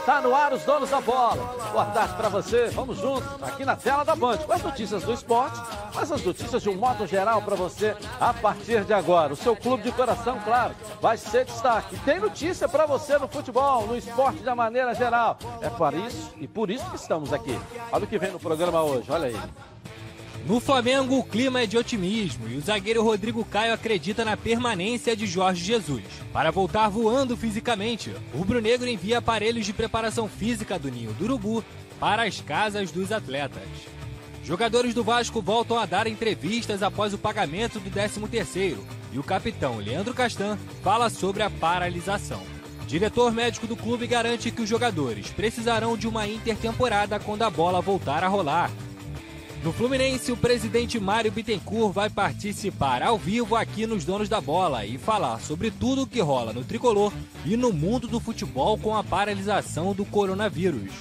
Está no ar. Os donos da bola. Boa tarde para você. Vamos juntos aqui na tela da Band com as notícias do esporte, mas as notícias de um modo geral para você a partir de agora. O seu clube de coração, claro, vai ser destaque. Tem notícia para você no futebol, no esporte de maneira geral. É por isso e por isso que estamos aqui. Olha o que vem no programa hoje. Olha aí. No Flamengo, o clima é de otimismo e o zagueiro Rodrigo Caio acredita na permanência de Jorge Jesus. Para voltar voando fisicamente, o rubro-negro envia aparelhos de preparação física do Ninho do Urubu para as casas dos atletas. Jogadores do Vasco voltam a dar entrevistas após o pagamento do 13º e o capitão Leandro Castan fala sobre a paralisação. Diretor médico do clube garante que os jogadores precisarão de uma intertemporada quando a bola voltar a rolar no Fluminense, o presidente Mário Bittencourt vai participar ao vivo aqui nos Donos da Bola e falar sobre tudo o que rola no tricolor e no mundo do futebol com a paralisação do coronavírus.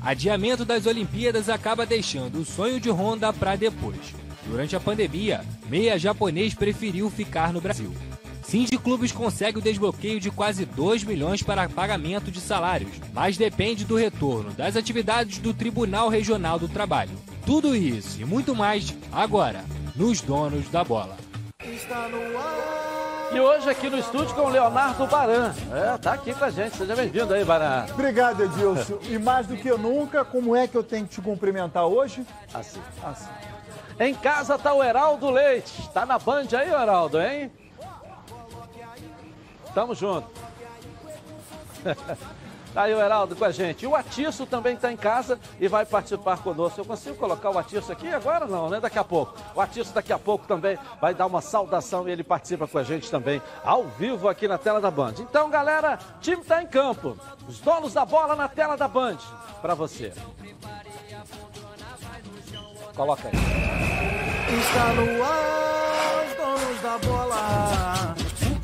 Adiamento das Olimpíadas acaba deixando o sonho de Honda para depois. Durante a pandemia, meia japonês preferiu ficar no Brasil. Cindy Clubes consegue o desbloqueio de quase 2 milhões para pagamento de salários, mas depende do retorno das atividades do Tribunal Regional do Trabalho. Tudo isso e muito mais agora, nos Donos da Bola. E hoje aqui no estúdio com o Leonardo Baran. É, tá aqui com a gente. Seja bem-vindo aí, Baran. Obrigado, Edilson. E mais do que nunca, como é que eu tenho que te cumprimentar hoje? Assim. Assim. Em casa tá o Heraldo Leite. Tá na Band aí, Heraldo, hein? Tamo junto. Aí o Heraldo com a gente. O Atiço também está em casa e vai participar conosco. Eu consigo colocar o Atiço aqui agora? Não, né? Daqui a pouco. O Atiço daqui a pouco também vai dar uma saudação e ele participa com a gente também, ao vivo aqui na tela da Band. Então, galera, time está em campo. Os donos da bola na tela da Band. Para você. Coloca aí. Está no ar, os donos da bola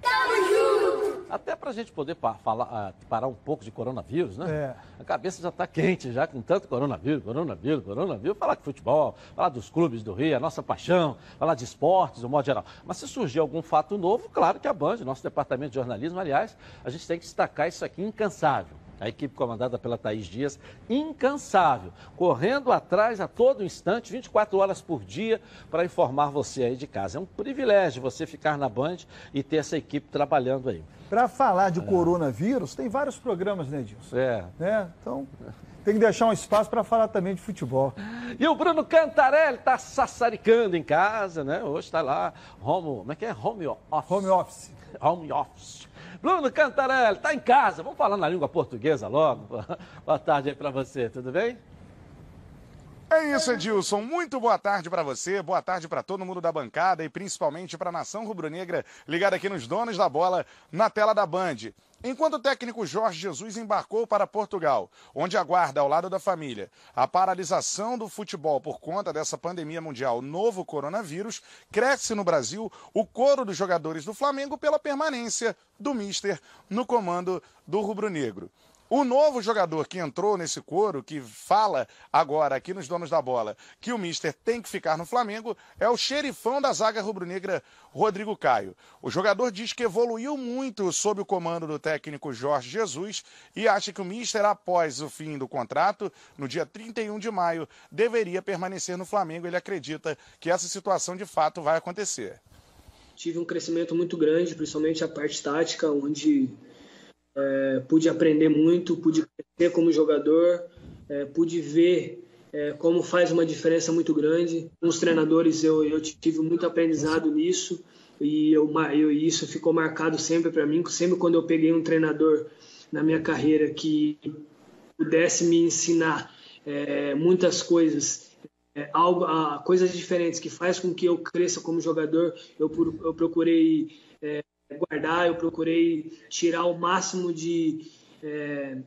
Tamo junto! Até para a gente poder pa falar, uh, parar um pouco de coronavírus, né? É. A cabeça já está quente, já com tanto coronavírus, coronavírus, coronavírus. Falar de futebol, falar dos clubes do Rio, a nossa paixão, falar de esportes, no modo geral. Mas se surgir algum fato novo, claro que a Band, nosso departamento de jornalismo, aliás, a gente tem que destacar isso aqui incansável a equipe comandada pela Thaís Dias, incansável, correndo atrás a todo instante, 24 horas por dia, para informar você aí de casa. É um privilégio você ficar na Band e ter essa equipe trabalhando aí. Para falar de é. coronavírus, tem vários programas, né, Edilson? É. Né? Então, tem que deixar um espaço para falar também de futebol. E o Bruno Cantarelli está sassaricando em casa, né? Hoje está lá, home, como é que é? Home office. Home office. Home office. Bruno Cantarelli, está em casa. Vamos falar na língua portuguesa logo. Boa tarde aí para você, tudo bem? É isso, Edilson. Muito boa tarde para você, boa tarde para todo mundo da bancada e principalmente para a nação rubro-negra ligada aqui nos donos da bola na tela da Band. Enquanto o técnico Jorge Jesus embarcou para Portugal, onde aguarda ao lado da família a paralisação do futebol por conta dessa pandemia mundial, novo coronavírus, cresce no Brasil o coro dos jogadores do Flamengo pela permanência do Mister no comando do rubro-negro. O novo jogador que entrou nesse coro, que fala agora aqui nos donos da bola que o Mister tem que ficar no Flamengo, é o xerifão da zaga rubro-negra, Rodrigo Caio. O jogador diz que evoluiu muito sob o comando do técnico Jorge Jesus e acha que o Mister, após o fim do contrato, no dia 31 de maio, deveria permanecer no Flamengo. Ele acredita que essa situação de fato vai acontecer. Tive um crescimento muito grande, principalmente a parte tática, onde é, pude aprender muito, pude crescer como jogador, é, pude ver é, como faz uma diferença muito grande. Com os treinadores eu, eu tive muito aprendizado nisso e eu, eu, isso ficou marcado sempre para mim. Sempre quando eu peguei um treinador na minha carreira que pudesse me ensinar é, muitas coisas, é, algo, a, coisas diferentes que faz com que eu cresça como jogador, eu, eu procurei é, guardar, eu procurei tirar o máximo de, é,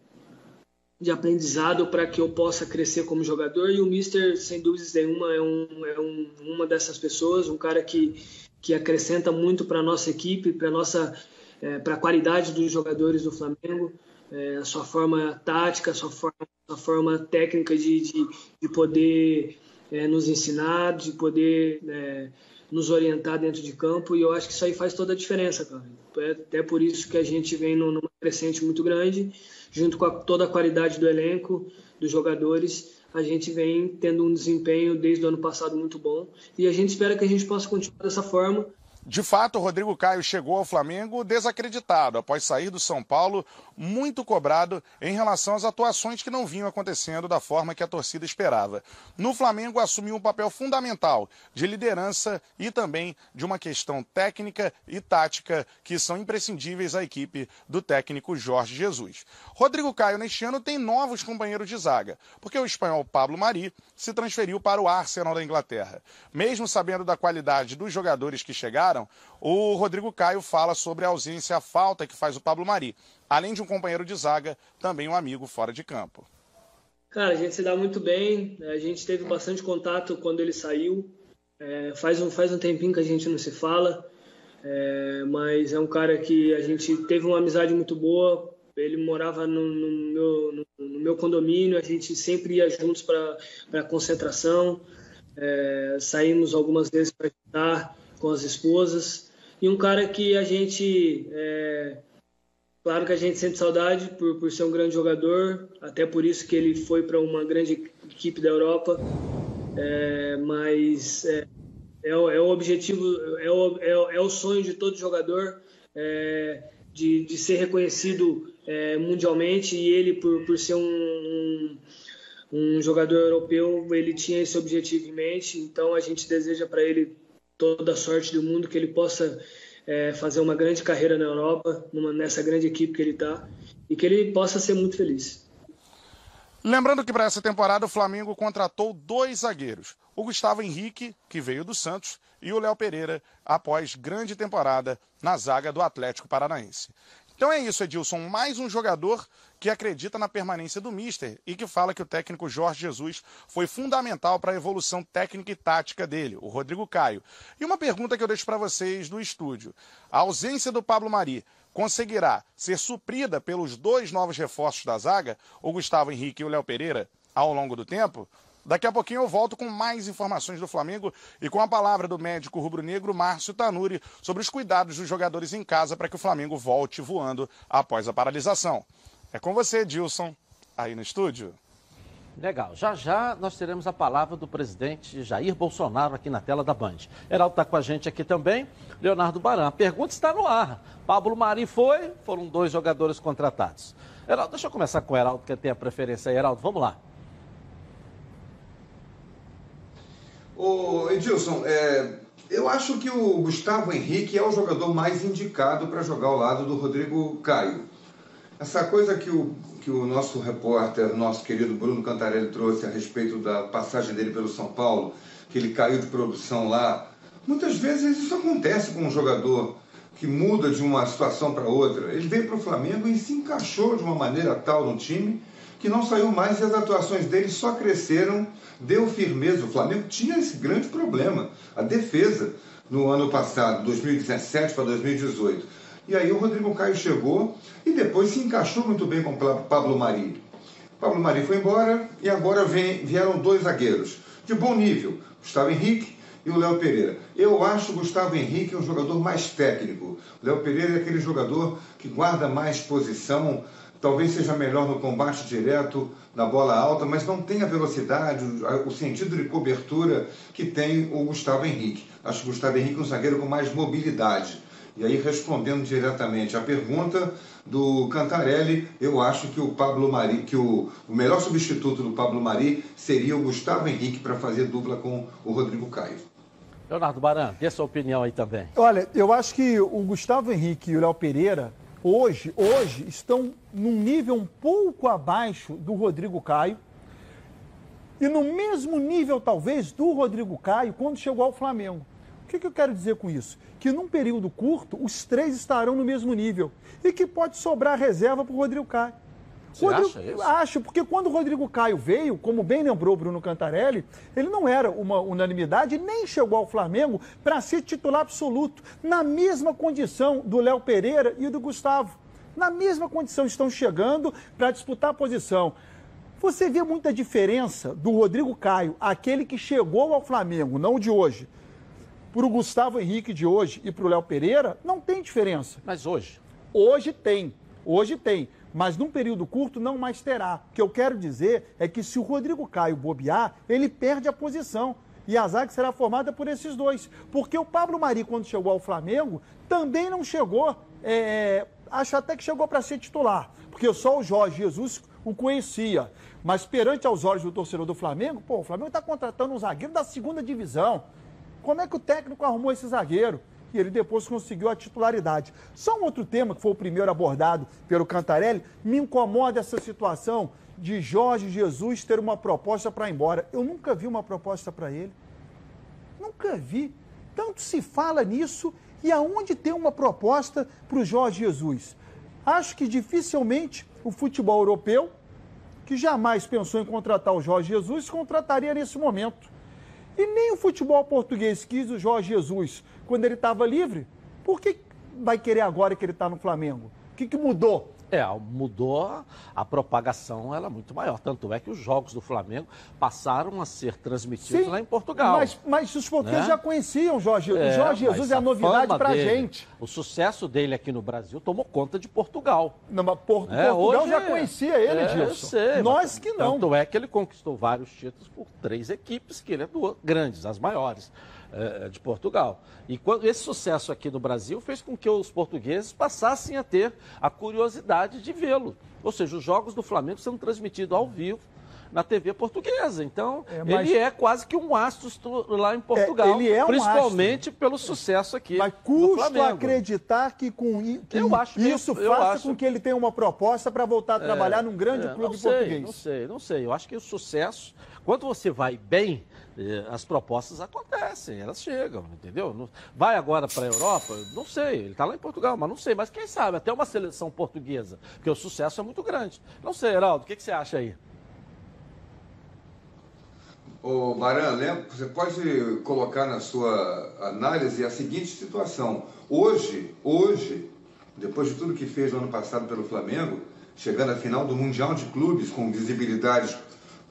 de aprendizado para que eu possa crescer como jogador. E o Mister, sem dúvidas nenhuma, é, um, é um, uma dessas pessoas, um cara que, que acrescenta muito para a nossa equipe, para nossa é, para a qualidade dos jogadores do Flamengo, é, a sua forma tática, a sua forma, a forma técnica de, de, de poder é, nos ensinar, de poder é, nos orientar dentro de campo. E eu acho que isso aí faz toda a diferença, cara. É até por isso que a gente vem numa crescente muito grande junto com a, toda a qualidade do elenco, dos jogadores, a gente vem tendo um desempenho desde o ano passado muito bom e a gente espera que a gente possa continuar dessa forma de fato, o Rodrigo Caio chegou ao Flamengo desacreditado após sair do São Paulo, muito cobrado em relação às atuações que não vinham acontecendo da forma que a torcida esperava. No Flamengo, assumiu um papel fundamental de liderança e também de uma questão técnica e tática que são imprescindíveis à equipe do técnico Jorge Jesus. Rodrigo Caio, neste ano, tem novos companheiros de zaga, porque o espanhol Pablo Mari se transferiu para o Arsenal da Inglaterra. Mesmo sabendo da qualidade dos jogadores que chegaram, o Rodrigo Caio fala sobre a ausência, a falta que faz o Pablo Mari. Além de um companheiro de zaga, também um amigo fora de campo. Cara, a gente se dá muito bem, a gente teve bastante contato quando ele saiu. É, faz, um, faz um tempinho que a gente não se fala, é, mas é um cara que a gente teve uma amizade muito boa. Ele morava no, no, meu, no, no meu, condomínio, a gente sempre ia juntos para concentração. É, saímos algumas vezes para estar com as esposas. E um cara que a gente. É, claro que a gente sente saudade por, por ser um grande jogador, até por isso que ele foi para uma grande equipe da Europa. É, mas é, é, o, é, o objetivo, é o, é, o, é sonho de todo jogador é, de, de ser reconhecido é, mundialmente e ele, por, por ser um, um, um jogador europeu, ele tinha esse objetivo em mente, então a gente deseja para ele toda a sorte do mundo, que ele possa é, fazer uma grande carreira na Europa, numa, nessa grande equipe que ele está, e que ele possa ser muito feliz. Lembrando que para essa temporada o Flamengo contratou dois zagueiros: o Gustavo Henrique, que veio do Santos, e o Léo Pereira, após grande temporada na zaga do Atlético Paranaense. Então é isso, Edilson. Mais um jogador que acredita na permanência do Mister e que fala que o técnico Jorge Jesus foi fundamental para a evolução técnica e tática dele, o Rodrigo Caio. E uma pergunta que eu deixo para vocês do estúdio: a ausência do Pablo Mari conseguirá ser suprida pelos dois novos reforços da zaga, o Gustavo Henrique e o Léo Pereira, ao longo do tempo? Daqui a pouquinho eu volto com mais informações do Flamengo e com a palavra do médico rubro-negro Márcio Tanuri sobre os cuidados dos jogadores em casa para que o Flamengo volte voando após a paralisação. É com você, Dilson, aí no estúdio. Legal. Já já nós teremos a palavra do presidente Jair Bolsonaro aqui na tela da Band. Heraldo está com a gente aqui também, Leonardo Baran. A pergunta está no ar. Pablo Mari foi, foram dois jogadores contratados. Heraldo, deixa eu começar com o Heraldo, que tem a preferência aí. Heraldo, vamos lá. Ô, Edilson, é, eu acho que o Gustavo Henrique é o jogador mais indicado para jogar ao lado do Rodrigo Caio. Essa coisa que o, que o nosso repórter, nosso querido Bruno Cantarelli trouxe a respeito da passagem dele pelo São Paulo, que ele caiu de produção lá, muitas vezes isso acontece com um jogador que muda de uma situação para outra. Ele veio para o Flamengo e se encaixou de uma maneira tal no time que não saiu mais e as atuações dele só cresceram, deu firmeza. O Flamengo tinha esse grande problema, a defesa no ano passado, 2017 para 2018. E aí o Rodrigo Caio chegou e depois se encaixou muito bem com o Pablo Mari. Pablo Mari foi embora e agora vem, vieram dois zagueiros de bom nível, Gustavo Henrique e o Léo Pereira. Eu acho o Gustavo Henrique um jogador mais técnico. O Léo Pereira é aquele jogador que guarda mais posição, talvez seja melhor no combate direto, na bola alta, mas não tem a velocidade, o sentido de cobertura que tem o Gustavo Henrique. Acho o Gustavo Henrique um zagueiro com mais mobilidade. E aí, respondendo diretamente à pergunta do Cantarelli, eu acho que o Pablo Mari, que o, o melhor substituto do Pablo Mari seria o Gustavo Henrique para fazer dupla com o Rodrigo Caio. Leonardo Baran, dê sua opinião aí também. Olha, eu acho que o Gustavo Henrique e o Léo Pereira hoje, hoje estão num nível um pouco abaixo do Rodrigo Caio e no mesmo nível, talvez, do Rodrigo Caio quando chegou ao Flamengo. O que, que eu quero dizer com isso? Que num período curto, os três estarão no mesmo nível e que pode sobrar reserva para o Rodrigo Caio. Você Rodrigo, acha isso? Acho, porque quando o Rodrigo Caio veio, como bem lembrou Bruno Cantarelli, ele não era uma unanimidade, nem chegou ao Flamengo para ser titular absoluto, na mesma condição do Léo Pereira e do Gustavo. Na mesma condição, estão chegando para disputar a posição. Você vê muita diferença do Rodrigo Caio, aquele que chegou ao Flamengo, não o de hoje, para o Gustavo Henrique de hoje e para o Léo Pereira? Não tem diferença. Mas hoje? Hoje tem. Hoje tem mas num período curto não mais terá. O que eu quero dizer é que se o Rodrigo Caio bobear, ele perde a posição. E a zaga será formada por esses dois. Porque o Pablo Mari, quando chegou ao Flamengo, também não chegou. É, acho até que chegou para ser titular. Porque só o Jorge Jesus o conhecia. Mas perante aos olhos do torcedor do Flamengo, pô, o Flamengo está contratando um zagueiro da segunda divisão. Como é que o técnico arrumou esse zagueiro? e ele depois conseguiu a titularidade. Só um outro tema, que foi o primeiro abordado pelo Cantarelli, me incomoda essa situação de Jorge Jesus ter uma proposta para ir embora. Eu nunca vi uma proposta para ele. Nunca vi. Tanto se fala nisso e aonde tem uma proposta para o Jorge Jesus? Acho que dificilmente o futebol europeu, que jamais pensou em contratar o Jorge Jesus, contrataria nesse momento. E nem o futebol português quis o Jorge Jesus quando ele estava livre. Por que vai querer agora que ele está no Flamengo? O que, que mudou? É, mudou a propagação, ela é muito maior. Tanto é que os jogos do Flamengo passaram a ser transmitidos Sim, lá em Portugal. Mas, mas os portugueses né? já conheciam o Jorge Jesus. É, Jorge Jesus é a novidade para a gente. O sucesso dele aqui no Brasil tomou conta de Portugal. Não, mas Por, é, Portugal já conhecia ele, é, Gilson. Eu sei, Nós que não. Tanto é que ele conquistou vários títulos por três equipes, que ele é do, grandes, as maiores. É, de Portugal. E quando, esse sucesso aqui no Brasil fez com que os portugueses passassem a ter a curiosidade de vê-lo. Ou seja, os jogos do Flamengo sendo transmitidos ao vivo na TV portuguesa. Então, é, mas... ele é quase que um astro lá em Portugal. É, ele é um principalmente astro. pelo sucesso aqui. Mas custa acreditar que com que eu acho isso faça acho... com que ele tenha uma proposta para voltar a é, trabalhar é, num grande clube sei, português. Não sei, não sei. Eu acho que o sucesso, quando você vai bem, as propostas acontecem, elas chegam, entendeu? Vai agora para a Europa? Não sei, ele está lá em Portugal, mas não sei. Mas quem sabe, até uma seleção portuguesa, porque o sucesso é muito grande. Não sei, Heraldo, o que, que você acha aí? Ô, Baran, lembra, você pode colocar na sua análise a seguinte situação. Hoje, hoje, depois de tudo que fez no ano passado pelo Flamengo, chegando à final do Mundial de Clubes, com visibilidade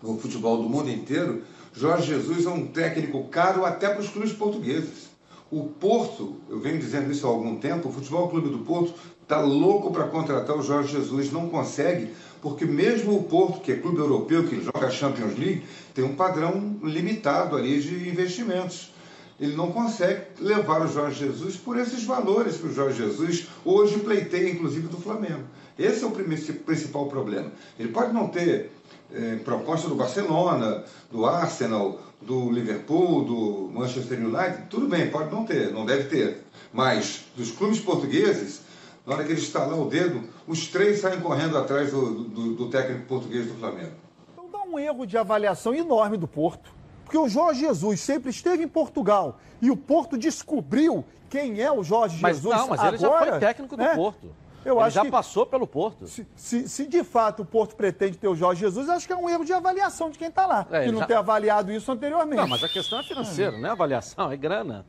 no futebol do mundo inteiro, Jorge Jesus é um técnico caro até para os clubes portugueses. O Porto, eu venho dizendo isso há algum tempo, o Futebol Clube do Porto está louco para contratar o Jorge Jesus, não consegue, porque mesmo o Porto, que é clube europeu, que joga a Champions League, tem um padrão limitado ali de investimentos. Ele não consegue levar o Jorge Jesus por esses valores que o Jorge Jesus hoje pleiteia, inclusive, do Flamengo. Esse é o principal problema. Ele pode não ter é, proposta do Barcelona, do Arsenal, do Liverpool, do Manchester United, tudo bem, pode não ter, não deve ter. Mas dos clubes portugueses, na hora que ele estalar o dedo, os três saem correndo atrás do, do, do técnico português do Flamengo. Então dá um erro de avaliação enorme do Porto. Porque o Jorge Jesus sempre esteve em Portugal e o Porto descobriu quem é o Jorge mas Jesus não, mas agora. Ele já foi técnico do né? Porto. Eu Ele acho já que passou pelo Porto. Se, se, se, de fato o Porto pretende ter o Jorge Jesus, acho que é um erro de avaliação de quem está lá, é, que não já... ter avaliado isso anteriormente. Não, mas a questão é financeira, é. não é avaliação, é grana.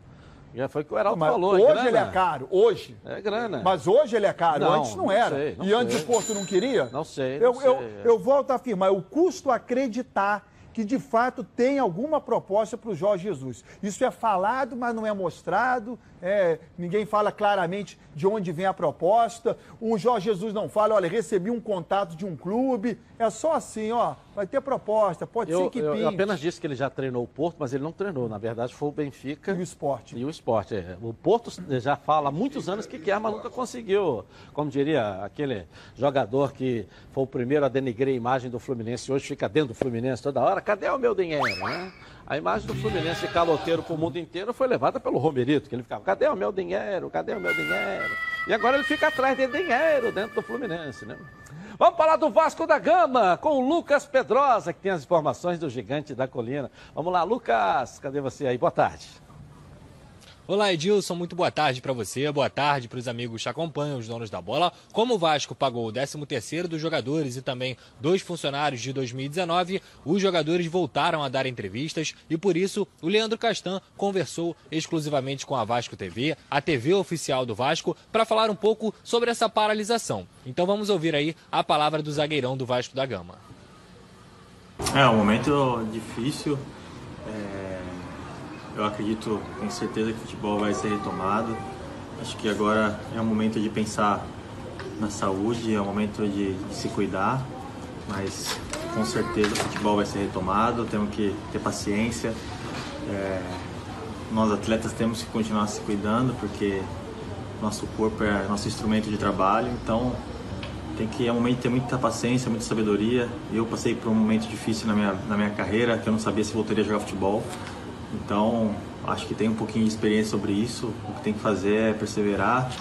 Já foi o que o Heraldo não, falou. É hoje é ele é caro, hoje. É grana. Mas hoje ele é caro, não, antes não, não era. Sei, e antes o Porto não queria? Não sei. Eu, sei. Eu, eu volto a afirmar, o custo acreditar que de fato tem alguma proposta para o Jorge Jesus. Isso é falado, mas não é mostrado, é, ninguém fala claramente de onde vem a proposta. O Jorge Jesus não fala, olha, recebi um contato de um clube. É só assim, ó, vai ter proposta, pode eu, ser que eu, eu apenas disse que ele já treinou o Porto, mas ele não treinou. Na verdade, foi o Benfica. E o esporte. E o esporte. É. O Porto já fala há muitos anos que quer, mas nunca conseguiu. Como diria aquele jogador que foi o primeiro a denegrir a imagem do Fluminense, hoje fica dentro do Fluminense toda hora. Cadê o meu dinheiro, né? A imagem do Fluminense caloteiro para o mundo inteiro foi levada pelo Romerito, que ele ficava, cadê o meu dinheiro? Cadê o meu dinheiro? E agora ele fica atrás de dinheiro dentro do Fluminense, né? Vamos falar do Vasco da Gama com o Lucas Pedrosa, que tem as informações do gigante da colina. Vamos lá, Lucas, cadê você aí? Boa tarde. Olá, Edilson, muito boa tarde para você, boa tarde para os amigos que acompanham os donos da bola. Como o Vasco pagou o 13º dos jogadores e também dois funcionários de 2019, os jogadores voltaram a dar entrevistas e por isso o Leandro Castan conversou exclusivamente com a Vasco TV, a TV oficial do Vasco, para falar um pouco sobre essa paralisação. Então vamos ouvir aí a palavra do zagueirão do Vasco da Gama. É um momento difícil. É eu acredito, tenho certeza que o futebol vai ser retomado. Acho que agora é o momento de pensar na saúde, é o momento de, de se cuidar, mas com certeza o futebol vai ser retomado, temos que ter paciência. É, nós atletas temos que continuar se cuidando porque nosso corpo é nosso instrumento de trabalho, então tem que é um momento de ter muita paciência, muita sabedoria. Eu passei por um momento difícil na minha, na minha carreira, que eu não sabia se voltaria a jogar futebol. Então, acho que tem um pouquinho de experiência sobre isso. O que tem que fazer é perseverar,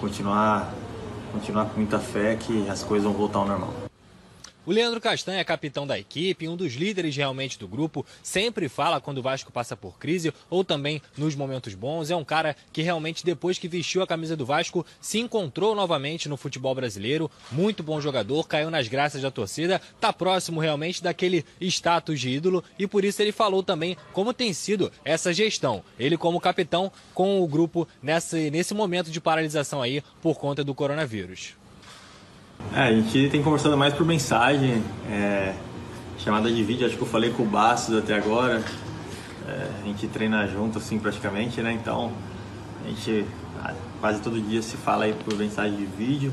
continuar, continuar com muita fé que as coisas vão voltar ao normal. O Leandro Castanha é capitão da equipe, um dos líderes realmente do grupo, sempre fala quando o Vasco passa por crise ou também nos momentos bons. É um cara que realmente, depois que vestiu a camisa do Vasco, se encontrou novamente no futebol brasileiro. Muito bom jogador, caiu nas graças da torcida, está próximo realmente daquele status de ídolo e por isso ele falou também como tem sido essa gestão. Ele, como capitão, com o grupo nesse momento de paralisação aí por conta do coronavírus. É, a gente tem conversado mais por mensagem, é, chamada de vídeo, acho que eu falei com o Bastos até agora. É, a gente treina junto assim praticamente, né? Então a gente quase todo dia se fala aí por mensagem de vídeo.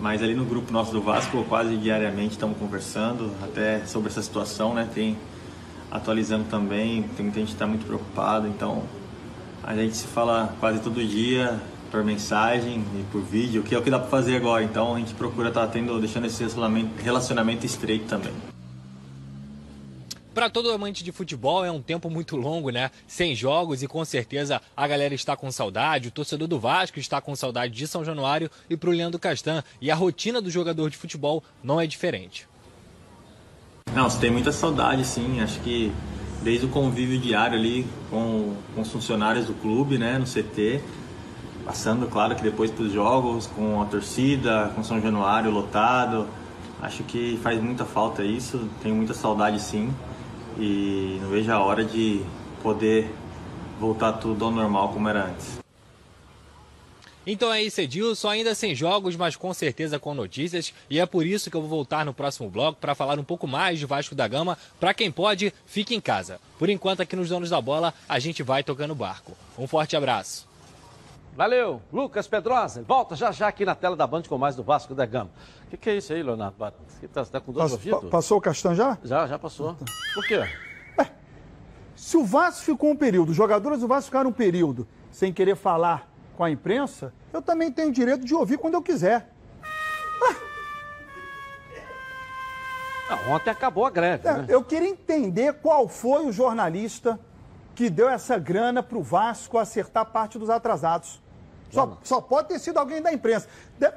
Mas ali no grupo nosso do Vasco, quase diariamente estamos conversando até sobre essa situação, né? Tem atualizando também, tem muita gente que está muito preocupado, então a gente se fala quase todo dia, por mensagem e por vídeo, que é o que dá para fazer agora. Então a gente procura estar tá tendo, deixando esse relacionamento estreito também. Para todo amante de futebol é um tempo muito longo, né? Sem jogos e com certeza a galera está com saudade, o torcedor do Vasco está com saudade de São Januário e para o Leandro Castan. E a rotina do jogador de futebol não é diferente. Não, você tem muita saudade, sim. Acho que desde o convívio diário ali com, com os funcionários do clube, né, no CT, Passando, claro, que depois para os jogos, com a torcida, com São Januário lotado. Acho que faz muita falta isso, tenho muita saudade sim. E não vejo a hora de poder voltar tudo ao normal como era antes. Então é isso, Edilson. Ainda sem jogos, mas com certeza com notícias. E é por isso que eu vou voltar no próximo bloco para falar um pouco mais de Vasco da Gama. Para quem pode, fique em casa. Por enquanto, aqui nos Donos da Bola, a gente vai tocando barco. Um forte abraço. Valeu, Lucas Pedrosa. Volta já já aqui na tela da Band com mais do Vasco da Gama. O que, que, é isso aí, Leonardo? Você está tá com dois ouvidos? Passou o Castan já? Já, já passou. Por quê? É, se o Vasco ficou um período, os jogadores do Vasco ficaram um período sem querer falar com a imprensa, eu também tenho o direito de ouvir quando eu quiser. Ah, ontem acabou a greve. É, né? Eu queria entender qual foi o jornalista que deu essa grana para o Vasco acertar parte dos atrasados. Só, só, pode ter sido alguém da imprensa.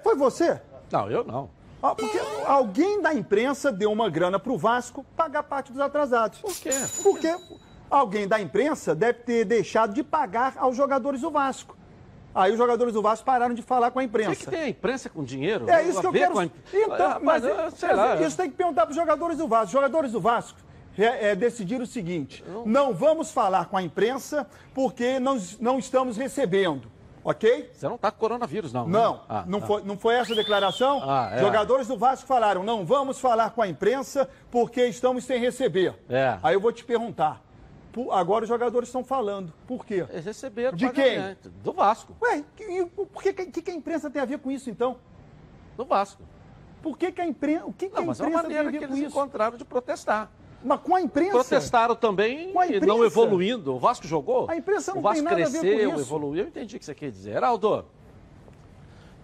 Foi você? Não, eu não. Porque alguém da imprensa deu uma grana para o Vasco pagar parte dos atrasados. Por quê? Porque alguém da imprensa deve ter deixado de pagar aos jogadores do Vasco. Aí os jogadores do Vasco pararam de falar com a imprensa. O que, que tem a imprensa com dinheiro? É isso que eu quero. A... Então, ah, mas, mas, sei lá. Isso tem que perguntar para os jogadores do Vasco. Jogadores do Vasco é, é, decidir o seguinte: não vamos falar com a imprensa porque não, não estamos recebendo. Ok? Você não está com coronavírus, não. Né? Não, ah, não, ah. Foi, não foi essa a declaração? Ah, é. Jogadores do Vasco falaram: não vamos falar com a imprensa porque estamos sem receber. É. Aí eu vou te perguntar. Agora os jogadores estão falando. Por quê? Eles receberam De quem? Do Vasco. Ué, por que, que, que a imprensa tem a ver com isso, então? Do Vasco. Por que, que a imprensa. O que, que não, a imprensa mas é uma maneira tem a ver que com eles isso? encontraram de protestar. Mas com a imprensa. Protestaram também, imprensa. não evoluindo. O Vasco jogou. A imprensa não o Vasco tem nada cresceu, a ver com isso. evoluiu. Eu entendi o que você quer dizer. Heraldo.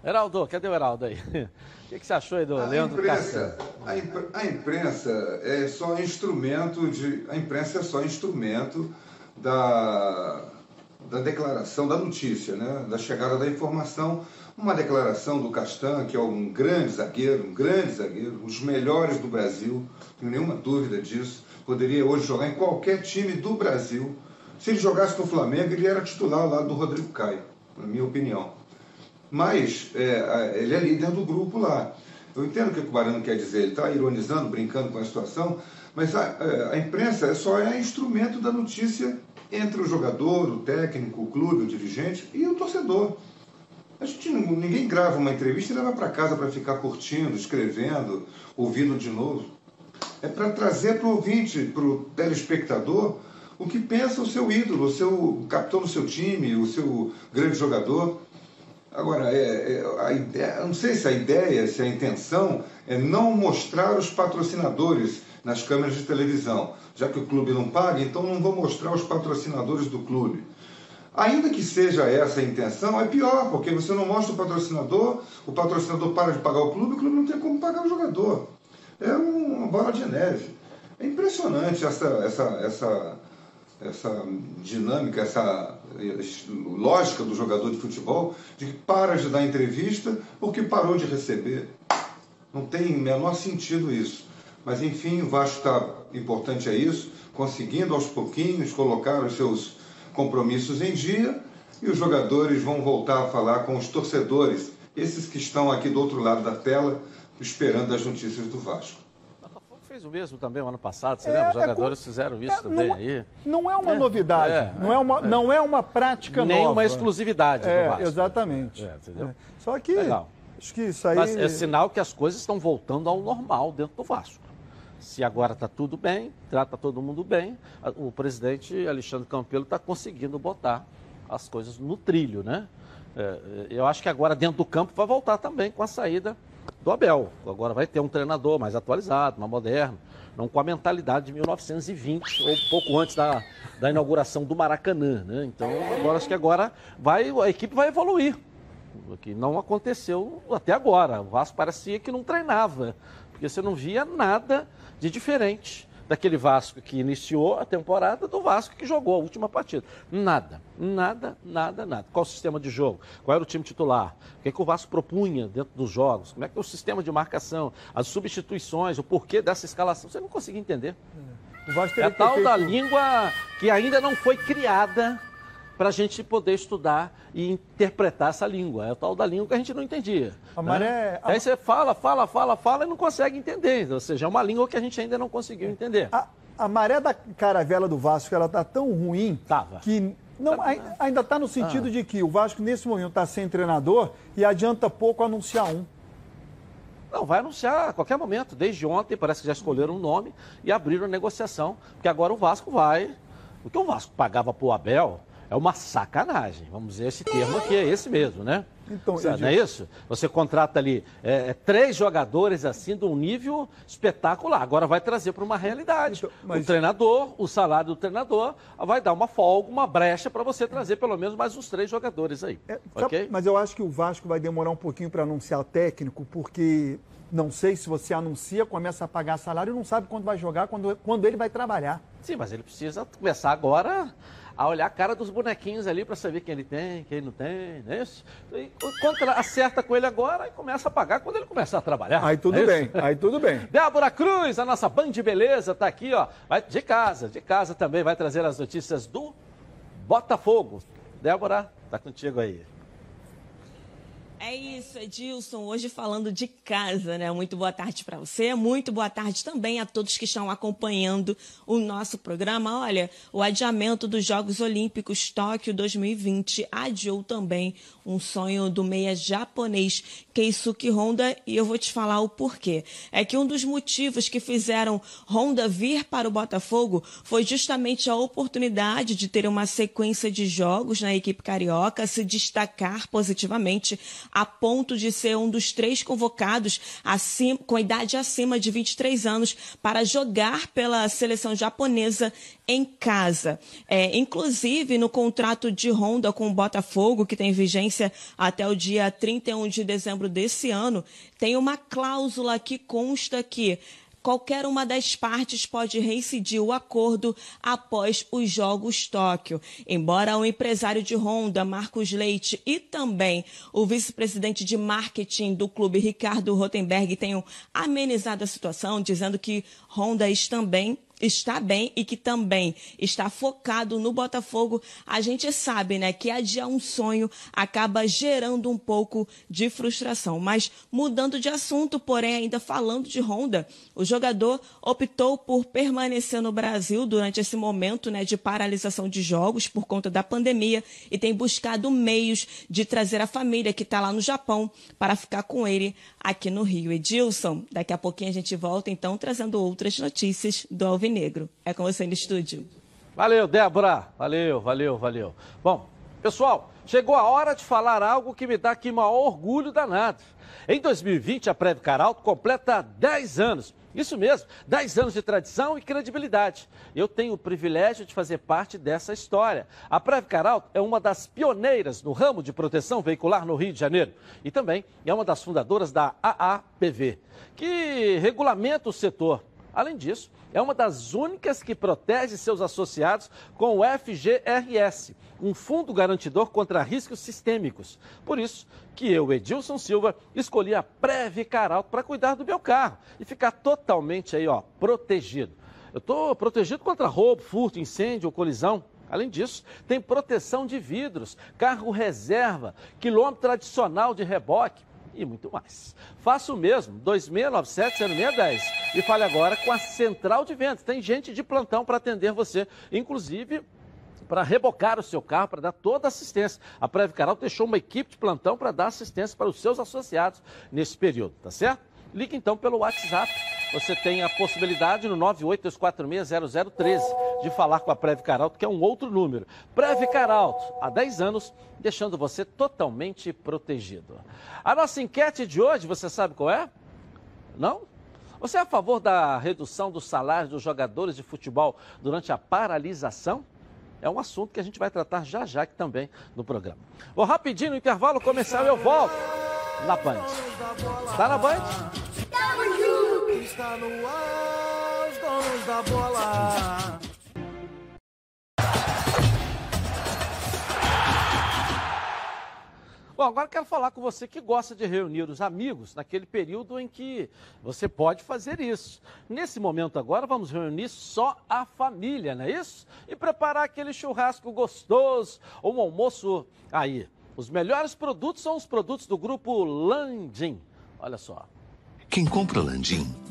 Heraldo, cadê o Heraldo aí? O que, que você achou aí do a Leandro imprensa, a, a, imprensa é só instrumento de. A imprensa é só instrumento da, da declaração, da notícia, né? da chegada da informação. Uma declaração do Castan, que é um grande zagueiro, um grande zagueiro, um dos melhores do Brasil, tenho nenhuma dúvida disso. Poderia hoje jogar em qualquer time do Brasil. Se ele jogasse no Flamengo, ele era titular lado do Rodrigo Caio, na minha opinião. Mas é, ele é líder do grupo lá. Eu entendo o que o Barano quer dizer, ele está ironizando, brincando com a situação, mas a, a, imprensa só é instrumento da notícia entre o jogador, o técnico, o clube, o dirigente e o torcedor. A gente, ninguém grava uma entrevista e leva para casa para ficar curtindo, escrevendo, ouvindo de novo. É para trazer para o ouvinte, para o telespectador, o que pensa o seu ídolo, o seu capitão do seu time, o seu grande jogador. Agora, é, é, a ideia, não sei se a ideia, se a intenção é não mostrar os patrocinadores nas câmeras de televisão. Já que o clube não paga, então não vou mostrar os patrocinadores do clube. Ainda que seja essa a intenção, é pior, porque você não mostra o patrocinador, o patrocinador para de pagar o clube, o clube não tem como pagar o jogador. É uma bola de neve. É impressionante essa, essa, essa, essa dinâmica, essa lógica do jogador de futebol de que para de dar entrevista porque parou de receber. Não tem menor sentido isso. Mas enfim, o Vasco está importante é isso, conseguindo aos pouquinhos colocar os seus compromissos em dia e os jogadores vão voltar a falar com os torcedores, esses que estão aqui do outro lado da tela, esperando as notícias do Vasco fez o mesmo também o ano passado, você é, lembra? Os é jogadores é, fizeram isso é, também não, aí. Não é uma é, novidade, é, não, é uma, não é uma prática Nem nova. Nem uma exclusividade é, do Vasco. Exatamente. Só que, Legal. acho que isso aí... Mas é sinal que as coisas estão voltando ao normal dentro do Vasco. Se agora está tudo bem, trata todo mundo bem, o presidente Alexandre Campelo está conseguindo botar as coisas no trilho, né? eu acho que agora dentro do campo vai voltar também com a saída do Abel. Agora vai ter um treinador mais atualizado, mais moderno, não com a mentalidade de 1920, ou pouco antes da, da inauguração do Maracanã. Né? Então, agora acho que agora vai, a equipe vai evoluir. O que não aconteceu até agora. O Vasco parecia que não treinava, porque você não via nada de diferente daquele Vasco que iniciou a temporada do Vasco que jogou a última partida. Nada, nada, nada, nada. Qual o sistema de jogo? Qual era o time titular? O que, é que o Vasco propunha dentro dos jogos? Como é que é o sistema de marcação? As substituições, o porquê dessa escalação? Você não conseguia entender. É, é a tal feito... da língua que ainda não foi criada para a gente poder estudar e interpretar essa língua. É o tal da língua que a gente não entendia. A maré... Né? Aí você fala, fala, fala, fala e não consegue entender. Ou seja, é uma língua que a gente ainda não conseguiu entender. A, a maré da caravela do Vasco, ela está tão ruim Tava. que não, ainda está no sentido ah. de que o Vasco, nesse momento, está sem treinador e adianta pouco anunciar um. Não, vai anunciar a qualquer momento. Desde ontem, parece que já escolheram um nome e abriram a negociação. Porque agora o Vasco vai. O que o Vasco pagava para o Abel é uma sacanagem. Vamos dizer esse termo aqui, é esse mesmo, né? Então, Não é isso? Você contrata ali é, é, três jogadores assim de um nível espetacular. Agora vai trazer para uma realidade. Então, mas... O treinador, o salário do treinador, vai dar uma folga, uma brecha para você trazer pelo menos mais uns três jogadores aí. É, okay? Mas eu acho que o Vasco vai demorar um pouquinho para anunciar o técnico, porque não sei se você anuncia, começa a pagar salário e não sabe quando vai jogar, quando, quando ele vai trabalhar. Sim, mas ele precisa começar agora a olhar a cara dos bonequinhos ali para saber quem ele tem, quem não tem, não é isso? E quando acerta com ele agora e começa a pagar quando ele começar a trabalhar. Aí tudo é bem, aí tudo bem. Débora Cruz, a nossa Band de Beleza, está aqui, ó. Vai de casa, de casa também vai trazer as notícias do Botafogo. Débora, tá contigo aí. É isso, Edilson. Hoje falando de casa, né? Muito boa tarde para você, muito boa tarde também a todos que estão acompanhando o nosso programa. Olha, o adiamento dos Jogos Olímpicos Tóquio 2020 adiou também um sonho do meia japonês Keisuke Honda e eu vou te falar o porquê. É que um dos motivos que fizeram Honda vir para o Botafogo foi justamente a oportunidade de ter uma sequência de jogos na equipe carioca, se destacar positivamente a ponto de ser um dos três convocados acima, com idade acima de 23 anos para jogar pela seleção japonesa em casa. É, inclusive, no contrato de Honda com o Botafogo, que tem vigência até o dia 31 de dezembro desse ano, tem uma cláusula que consta que qualquer uma das partes pode reincidir o acordo após os Jogos Tóquio. Embora o empresário de Honda, Marcos Leite, e também o vice-presidente de marketing do clube, Ricardo Rotenberg, tenham amenizado a situação, dizendo que Honda também está bem e que também está focado no Botafogo, a gente sabe, né, que adiar um sonho acaba gerando um pouco de frustração. Mas mudando de assunto, porém ainda falando de Honda, o jogador optou por permanecer no Brasil durante esse momento, né, de paralisação de jogos por conta da pandemia e tem buscado meios de trazer a família que está lá no Japão para ficar com ele aqui no Rio. Edilson, daqui a pouquinho a gente volta então trazendo outras notícias do Alvin Negro. É com você no estúdio. Valeu, Débora. Valeu, valeu, valeu. Bom, pessoal, chegou a hora de falar algo que me dá aqui maior orgulho danado. Em 2020, a Preve Caralto completa 10 anos. Isso mesmo, 10 anos de tradição e credibilidade. Eu tenho o privilégio de fazer parte dessa história. A Preve Caralto é uma das pioneiras no ramo de proteção veicular no Rio de Janeiro e também é uma das fundadoras da AAPV, que regulamenta o setor. Além disso, é uma das únicas que protege seus associados com o FGRS, um fundo garantidor contra riscos sistêmicos. Por isso que eu, Edilson Silva, escolhi a Previcar para cuidar do meu carro e ficar totalmente aí, ó, protegido. Eu estou protegido contra roubo, furto, incêndio ou colisão. Além disso, tem proteção de vidros, carro reserva, quilômetro tradicional de reboque e muito mais. Faça o mesmo, 2697-0610 e fale agora com a Central de Vendas. Tem gente de plantão para atender você, inclusive para rebocar o seu carro, para dar toda a assistência. A Preve Canal deixou uma equipe de plantão para dar assistência para os seus associados nesse período, tá certo? Ligue então pelo WhatsApp. Você tem a possibilidade no 982460013 de falar com a Preve Caralto, que é um outro número. Preve Caralto, há 10 anos, deixando você totalmente protegido. A nossa enquete de hoje, você sabe qual é? Não? Você é a favor da redução dos salários dos jogadores de futebol durante a paralisação? É um assunto que a gente vai tratar já já aqui também no programa. Vou rapidinho no intervalo comercial eu volto na Band. Está na Band? Tamo junto! Está no ar, os donos da bola. Bom, agora quero falar com você que gosta de reunir os amigos naquele período em que você pode fazer isso. Nesse momento agora, vamos reunir só a família, não é isso? E preparar aquele churrasco gostoso ou um almoço aí. Os melhores produtos são os produtos do grupo Landim. Olha só. Quem compra Landim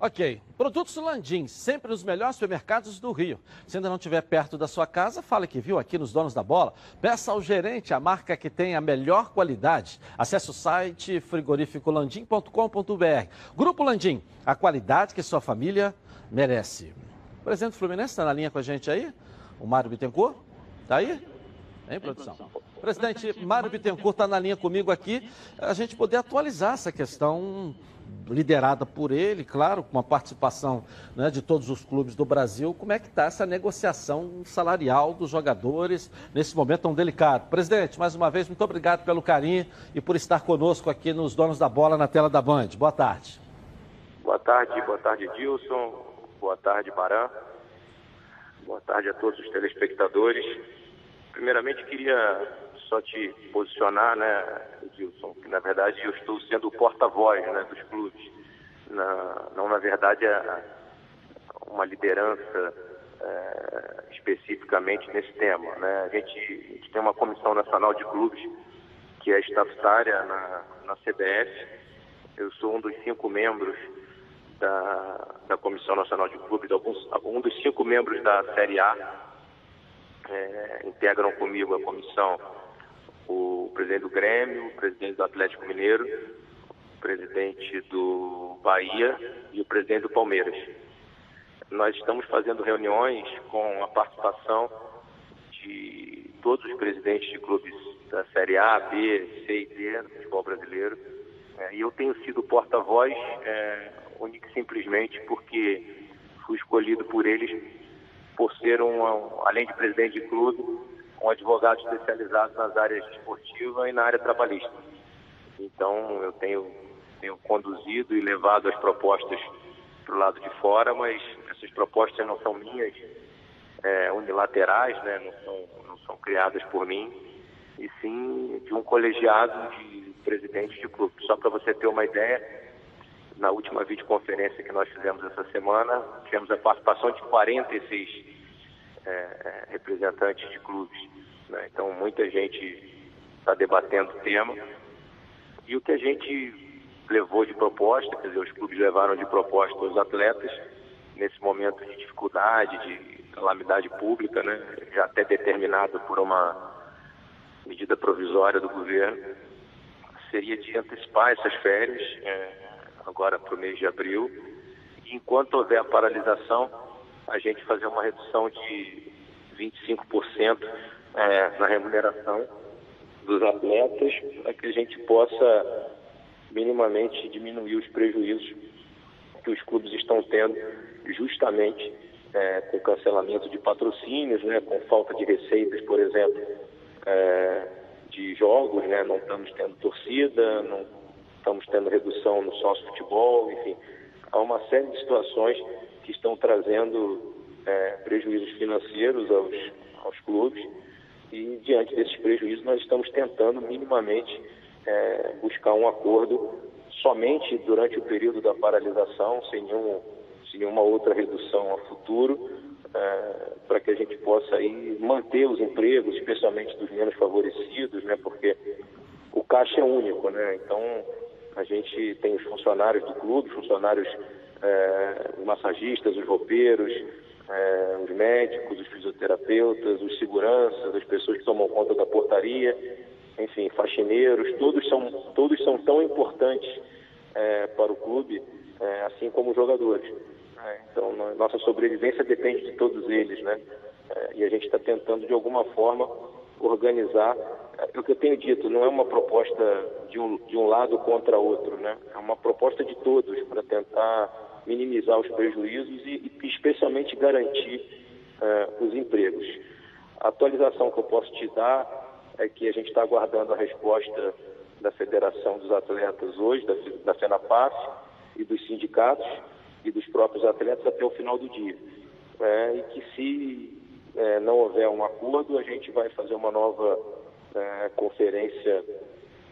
Ok, produtos Landim, sempre nos melhores supermercados do Rio. Se ainda não estiver perto da sua casa, fale que viu aqui nos Donos da Bola. Peça ao gerente a marca que tem a melhor qualidade. Acesse o site frigorificolandim.com.br. Grupo Landim, a qualidade que sua família merece. O presidente Fluminense está na linha com a gente aí? O Mário Bittencourt? Está aí? Hein, produção? Presidente Mário Bittencourt está na linha comigo aqui. A gente poder atualizar essa questão liderada por ele, claro, com a participação né, de todos os clubes do Brasil. Como é que está essa negociação salarial dos jogadores nesse momento tão delicado? Presidente, mais uma vez, muito obrigado pelo carinho e por estar conosco aqui nos Donos da Bola na tela da Band. Boa tarde. Boa tarde, boa tarde, Dilson. Boa tarde, Baran. Boa tarde a todos os telespectadores. Primeiramente, queria só te posicionar, né, Edilson, que na verdade eu estou sendo o porta-voz né, dos clubes. Na, não, na verdade, é uma liderança é, especificamente nesse tema. Né? A, gente, a gente tem uma comissão nacional de clubes que é estatutária na, na CBF. Eu sou um dos cinco membros da, da Comissão Nacional de Clubes, alguns, um dos cinco membros da Série A é, integram comigo a comissão o presidente do Grêmio, o presidente do Atlético Mineiro, o presidente do Bahia e o presidente do Palmeiras. Nós estamos fazendo reuniões com a participação de todos os presidentes de clubes da Série A, B, C e D do futebol brasileiro. É, e eu tenho sido porta-voz é, única e simplesmente porque fui escolhido por eles por ser um, além de presidente de clube, um advogado especializado nas áreas esportiva e na área trabalhista. Então, eu tenho, tenho conduzido e levado as propostas para o lado de fora, mas essas propostas não são minhas é, unilaterais, né? não, são, não são criadas por mim, e sim de um colegiado de presidentes de clube. Só para você ter uma ideia, na última videoconferência que nós fizemos essa semana, tivemos a participação de 46 é, é, representantes de clubes. Né? Então, muita gente está debatendo o tema. E o que a gente levou de proposta, quer dizer, os clubes levaram de proposta os atletas, nesse momento de dificuldade, de calamidade pública, né? já até determinado por uma medida provisória do governo, seria de antecipar essas férias, é, agora para o mês de abril, e enquanto houver a paralisação, a gente fazer uma redução de 25% é, na remuneração dos atletas, para que a gente possa minimamente diminuir os prejuízos que os clubes estão tendo justamente é, com cancelamento de patrocínios, né, com falta de receitas, por exemplo, é, de jogos, né, não estamos tendo torcida, não estamos tendo redução no sócio futebol, enfim, há uma série de situações que estão trazendo é, prejuízos financeiros aos, aos clubes. E diante desses prejuízos nós estamos tentando minimamente é, buscar um acordo somente durante o período da paralisação, sem, nenhum, sem nenhuma outra redução a futuro, é, para que a gente possa aí manter os empregos, especialmente dos menos favorecidos, né, porque o caixa é único, né, então a gente tem os funcionários do clube, funcionários, é, os massagistas, os roupeiros, é, os médicos, os fisioterapeutas, os seguranças, as pessoas que tomam conta da portaria, enfim, faxineiros, todos são, todos são tão importantes é, para o clube, é, assim como os jogadores. É, então, nossa sobrevivência depende de todos eles, né? É, e a gente está tentando, de alguma forma, organizar. É o que eu tenho dito, não é uma proposta de um, de um lado contra outro, né? É uma proposta de todos para tentar minimizar os prejuízos e, e especialmente garantir uh, os empregos. A atualização que eu posso te dar é que a gente está aguardando a resposta da Federação dos Atletas hoje, da, da FENAPAF e dos sindicatos e dos próprios atletas até o final do dia. É, e que se é, não houver um acordo, a gente vai fazer uma nova é, conferência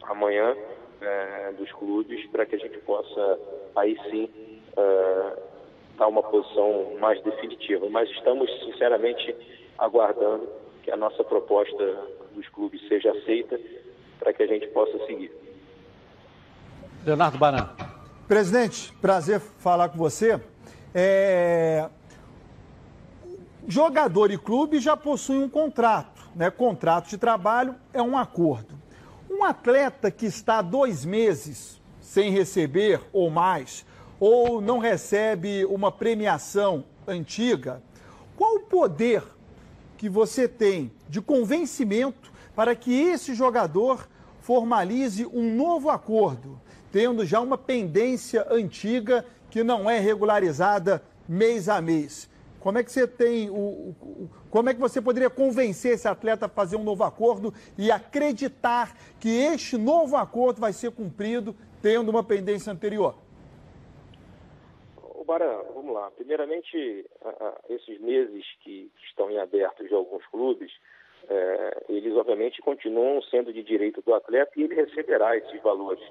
amanhã é, dos clubes para que a gente possa aí sim é, dar uma posição mais definitiva. Mas estamos sinceramente aguardando que a nossa proposta dos clubes seja aceita para que a gente possa seguir. Leonardo Baran. Presidente, prazer falar com você. É... Jogador e clube já possuem um contrato, né? Contrato de trabalho é um acordo. Um atleta que está dois meses sem receber ou mais, ou não recebe uma premiação antiga, qual o poder que você tem de convencimento para que esse jogador formalize um novo acordo, tendo já uma pendência antiga que não é regularizada mês a mês. Como é que você tem o, como é que você poderia convencer esse atleta a fazer um novo acordo e acreditar que este novo acordo vai ser cumprido tendo uma pendência anterior? Baran, vamos lá. Primeiramente, esses meses que estão em aberto de alguns clubes, é, eles obviamente continuam sendo de direito do atleta e ele receberá esses valores.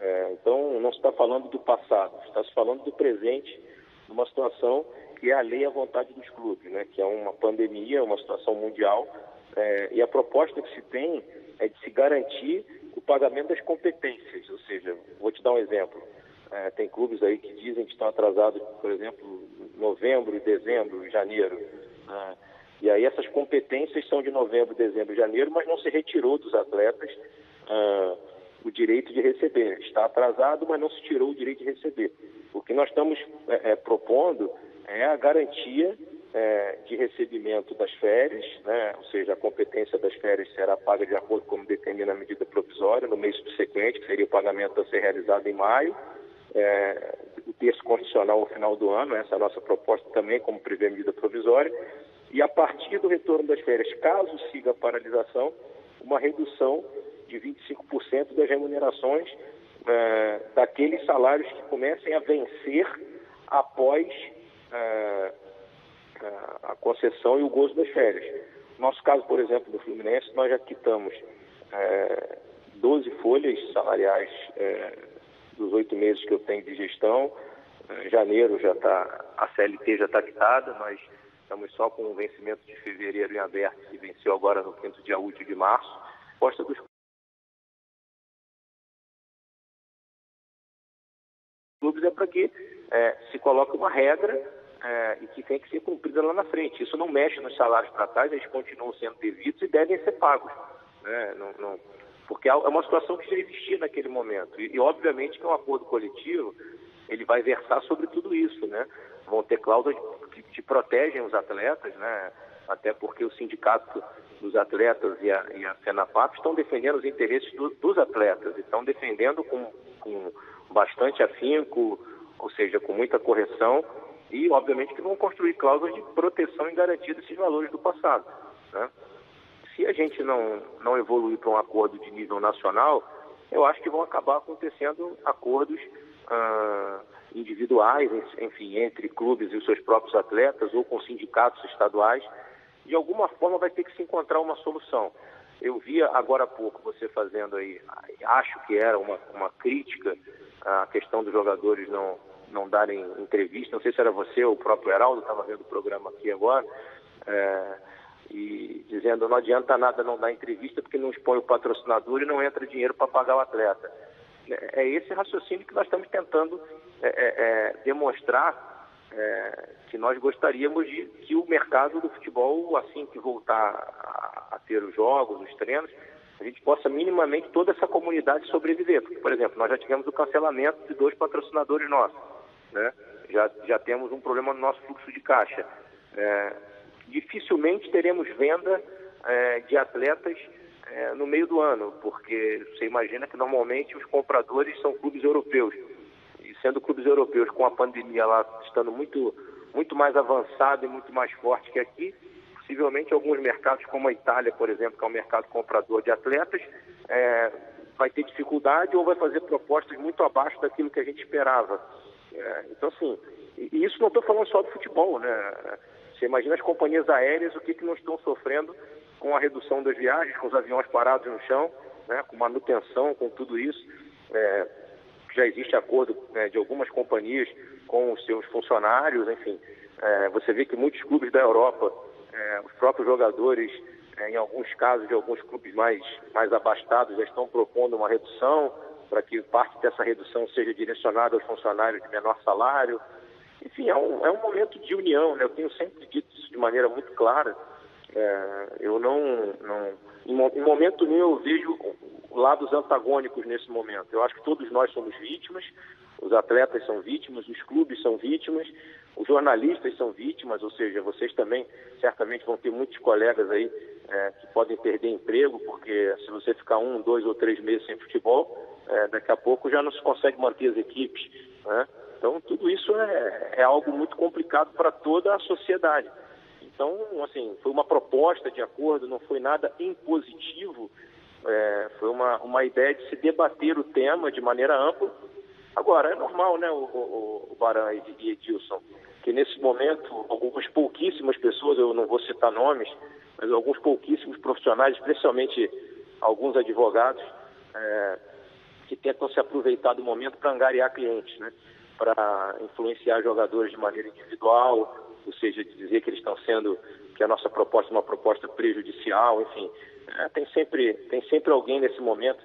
É, então, não se está falando do passado, está se falando do presente, numa situação que é a lei à vontade dos clubes, né? que é uma pandemia, uma situação mundial, é, e a proposta que se tem é de se garantir o pagamento das competências, ou seja, vou te dar um exemplo. É, tem clubes aí que dizem que estão atrasados, por exemplo, novembro, dezembro, janeiro. Né? E aí essas competências são de novembro, dezembro janeiro, mas não se retirou dos atletas ah, o direito de receber. Está atrasado, mas não se tirou o direito de receber. O que nós estamos é, é, propondo é a garantia é, de recebimento das férias, né? ou seja, a competência das férias será paga de acordo com como determina a medida provisória no mês subsequente, que seria o pagamento a ser realizado em maio, é, o terço constitucional ao final do ano, essa é a nossa proposta também, como prevê a medida provisória, e a partir do retorno das férias, caso siga a paralisação, uma redução de 25% das remunerações é, daqueles salários que comecem a vencer após é, a concessão e o gozo das férias. No nosso caso, por exemplo, do Fluminense, nós já quitamos é, 12 folhas salariais é, dos oito meses que eu tenho de gestão. É, janeiro já está, a CLT já está quitada, nós estamos só com o vencimento de fevereiro em aberto, que venceu agora no quinto dia útil de março. Posta dos clubes é para que é, se coloque uma regra é, e que tem que ser cumprida lá na frente. Isso não mexe nos salários para trás, eles continuam sendo devidos e devem ser pagos. Né? Não, não, porque é uma situação que já existia naquele momento. E, e, obviamente que um acordo coletivo ele vai versar sobre tudo isso. Né? Vão ter cláusulas que, protegem os atletas, né? até porque o sindicato dos atletas e a, e a FENAPAP estão defendendo os interesses do, dos atletas, estão defendendo com, com bastante afinco, ou seja, com muita correção, e obviamente que vão construir cláusulas de proteção e garantia desses valores do passado. Né? Se a gente não, não evoluir para um acordo de nível nacional, eu acho que vão acabar acontecendo acordos ah, individuais, enfim, entre clubes e os seus próprios atletas ou com sindicatos estaduais. De alguma forma vai ter que se encontrar uma solução. Eu via agora há pouco você fazendo aí, acho que era uma, uma crítica à questão dos jogadores não, não darem entrevista. Não sei se era você ou o próprio Heraldo, estava vendo o programa aqui agora, é, e dizendo não adianta nada não dar entrevista porque não expõe o patrocinador e não entra dinheiro para pagar o atleta. É, é esse raciocínio que nós estamos tentando é, é, é demonstrar é, que nós gostaríamos de que o mercado do futebol, assim que voltar a, a, ter os jogos, os treinos, a gente possa minimamente toda essa comunidade sobreviver. Porque, por exemplo, nós já tivemos o cancelamento de dois patrocinadores nossos né? já, já temos um problema no nosso fluxo de caixa. É, dificilmente teremos venda é, de atletas é, no meio do ano, porque você imagina que normalmente os compradores são clubes europeus. E sendo clubes europeus com a pandemia lá estando muito, muito mais avançado e muito mais forte que aqui, possivelmente alguns mercados como a Itália, por exemplo, que é um mercado comprador de atletas, é, vai ter dificuldade ou vai fazer propostas muito abaixo daquilo que a gente esperava. É, então, assim, e isso não estou falando só do futebol, né? Você imagina as companhias aéreas, o que, que não estão sofrendo com a redução das viagens, com os aviões parados no chão, né? com manutenção, com tudo isso. É, já existe acordo né, de algumas companhias com os seus funcionários, enfim. É, você vê que muitos clubes da Europa, é, os próprios jogadores, é, em alguns casos de alguns clubes mais, mais abastados, já estão propondo uma redução para que parte dessa redução seja direcionada aos funcionários de menor salário. É um, é um momento de união, né? eu tenho sempre dito isso de maneira muito clara. É, eu não, não em, momento nenhum eu vejo lados antagônicos nesse momento. Eu acho que todos nós somos vítimas, os atletas são vítimas, os clubes são vítimas, os jornalistas são vítimas, ou seja, vocês também certamente vão ter muitos colegas aí é, que podem perder emprego, porque se você ficar um, dois ou três meses sem futebol, é, daqui a pouco já não se consegue manter as equipes. Né? Então, tudo isso é, é algo muito complicado para toda a sociedade. Então, assim, foi uma proposta de acordo, não foi nada impositivo, é, foi uma, uma ideia de se debater o tema de maneira ampla. Agora, é normal, né, o, o, o Baran e Edilson, que nesse momento algumas pouquíssimas pessoas, eu não vou citar nomes, mas alguns pouquíssimos profissionais, especialmente alguns advogados, é, que tentam se aproveitar do momento para angariar clientes, né? Para influenciar jogadores de maneira individual, ou seja, dizer que eles estão sendo, que a nossa proposta é uma proposta prejudicial, enfim. É, tem, sempre, tem sempre alguém nesse momento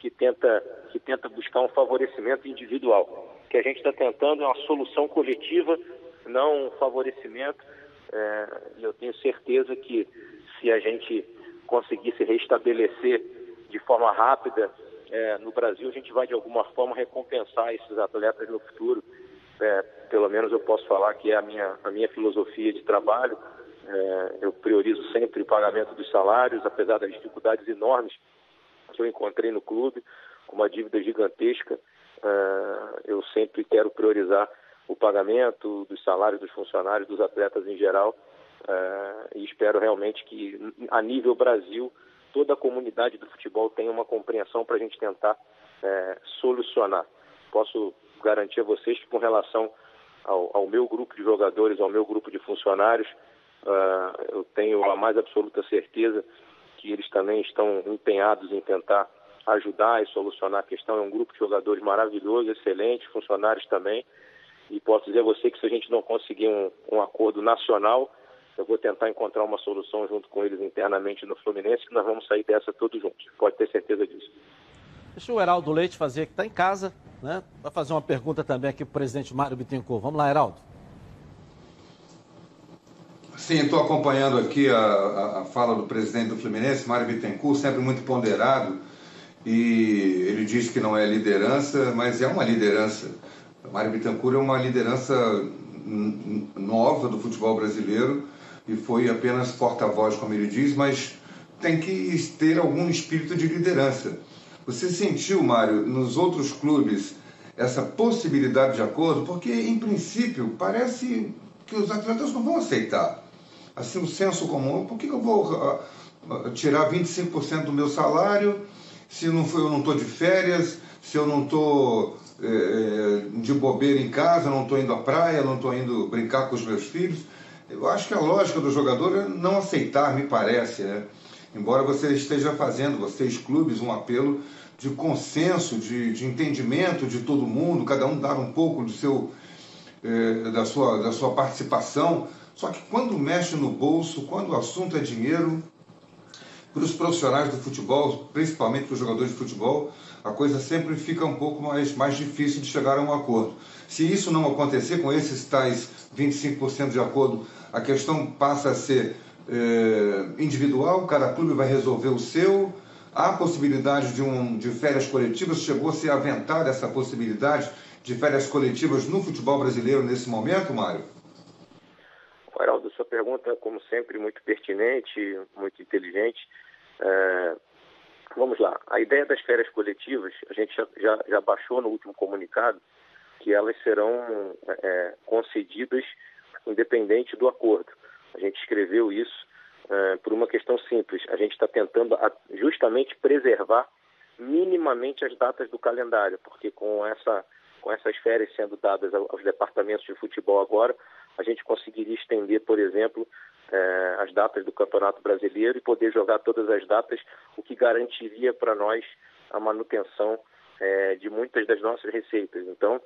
que tenta, que tenta buscar um favorecimento individual. O que a gente está tentando é uma solução coletiva, não um favorecimento. É, eu tenho certeza que se a gente conseguisse restabelecer de forma rápida é, no Brasil, a gente vai de alguma forma recompensar esses atletas no futuro. É, pelo menos eu posso falar que é a minha, a minha filosofia de trabalho. É, eu priorizo sempre o pagamento dos salários, apesar das dificuldades enormes que eu encontrei no clube, com uma dívida gigantesca. É, eu sempre quero priorizar o pagamento dos salários dos funcionários, dos atletas em geral, Uh, e espero realmente que, a nível Brasil, toda a comunidade do futebol tenha uma compreensão para a gente tentar uh, solucionar. Posso garantir a vocês que, com relação ao, ao, meu grupo de jogadores, ao meu grupo de funcionários, uh, eu tenho a mais absoluta certeza que eles também estão empenhados em tentar ajudar e solucionar a questão. É um grupo de jogadores maravilhoso, excelente, funcionários também. E posso dizer a você que se a gente não conseguir um, um acordo nacional, eu vou tentar encontrar uma solução junto com eles internamente no Fluminense, que nós vamos sair dessa todos juntos. Pode ter certeza disso. Deixa o Heraldo Leite fazer, que está em casa, né? Vai fazer uma pergunta também aqui para o presidente Mário Bittencourt. Vamos lá, Heraldo. Sim, estou acompanhando aqui a, a, a, fala do presidente do Fluminense, Mário Bittencourt, sempre muito ponderado, e ele diz que não é liderança, mas é uma liderança. Mário Bittencourt é uma liderança nova do futebol brasileiro e foi apenas porta-voz, como ele diz, mas tem que ter algum espírito de liderança. Você sentiu, Mário, nos outros clubes essa possibilidade de acordo? Porque, em princípio, parece que os atletas não vão aceitar. Assim, o senso comum, por que, eu vou uh, uh, tirar 25% do meu salário se não foi, eu não estou de férias, se eu não estou é, de bobeira em casa, não estou indo à praia, não estou indo brincar com os meus filhos? Eu acho que a lógica do jogador é não aceitar, me parece, né? embora você esteja fazendo, vocês clubes, um apelo de consenso, de, de entendimento de todo mundo, cada um dar um pouco do seu, eh, da, sua, da sua participação. Só que quando mexe no bolso, quando o assunto é dinheiro, para os profissionais do futebol, principalmente para os jogadores de futebol, a coisa sempre fica um pouco mais, mais difícil de chegar a um acordo. Se isso não acontecer com esses tais 25% de acordo, a questão passa a ser é, individual, cada clube vai resolver o seu. Há possibilidade de, um, de férias coletivas? Chegou a ser aventada essa possibilidade de férias coletivas no futebol brasileiro nesse momento, Mário? Heraldo, sua pergunta, como sempre, muito pertinente, muito inteligente. É, vamos lá. A ideia das férias coletivas, a gente já, já, já baixou no último comunicado que elas serão é, concedidas independente do acordo. A gente escreveu isso uh, por uma questão simples. A gente está tentando justamente preservar minimamente as datas do calendário, porque com essa com essas férias sendo dadas aos departamentos de futebol agora, a gente conseguiria estender, por exemplo, eh, as datas do Campeonato Brasileiro e poder jogar todas as datas, o que garantiria para nós a manutenção eh, de muitas das nossas receitas. Então,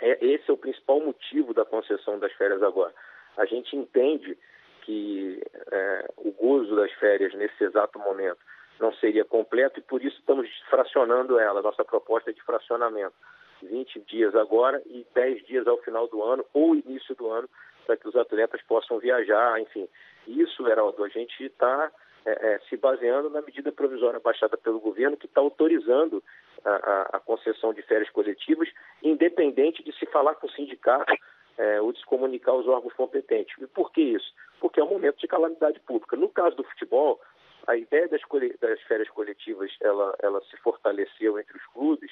é, esse é o principal motivo da concessão das férias agora a gente entende que é, o gozo das férias nesse exato momento não seria completo e por isso estamos fracionando ela. Nossa proposta é de fracionamento. 20 dias agora e 10 dias ao final do ano ou início do ano para que os atletas possam viajar, enfim. Isso, Heraldo, a gente está é, é, se baseando na medida provisória baixada pelo governo que está autorizando a, a, a concessão de férias coletivas, independente de se falar com o sindicato é, ou descomunicar os órgãos competentes. E por que isso? Porque é um momento de calamidade pública. No caso do futebol, a ideia das, das férias coletivas ela, ela se fortaleceu entre os clubes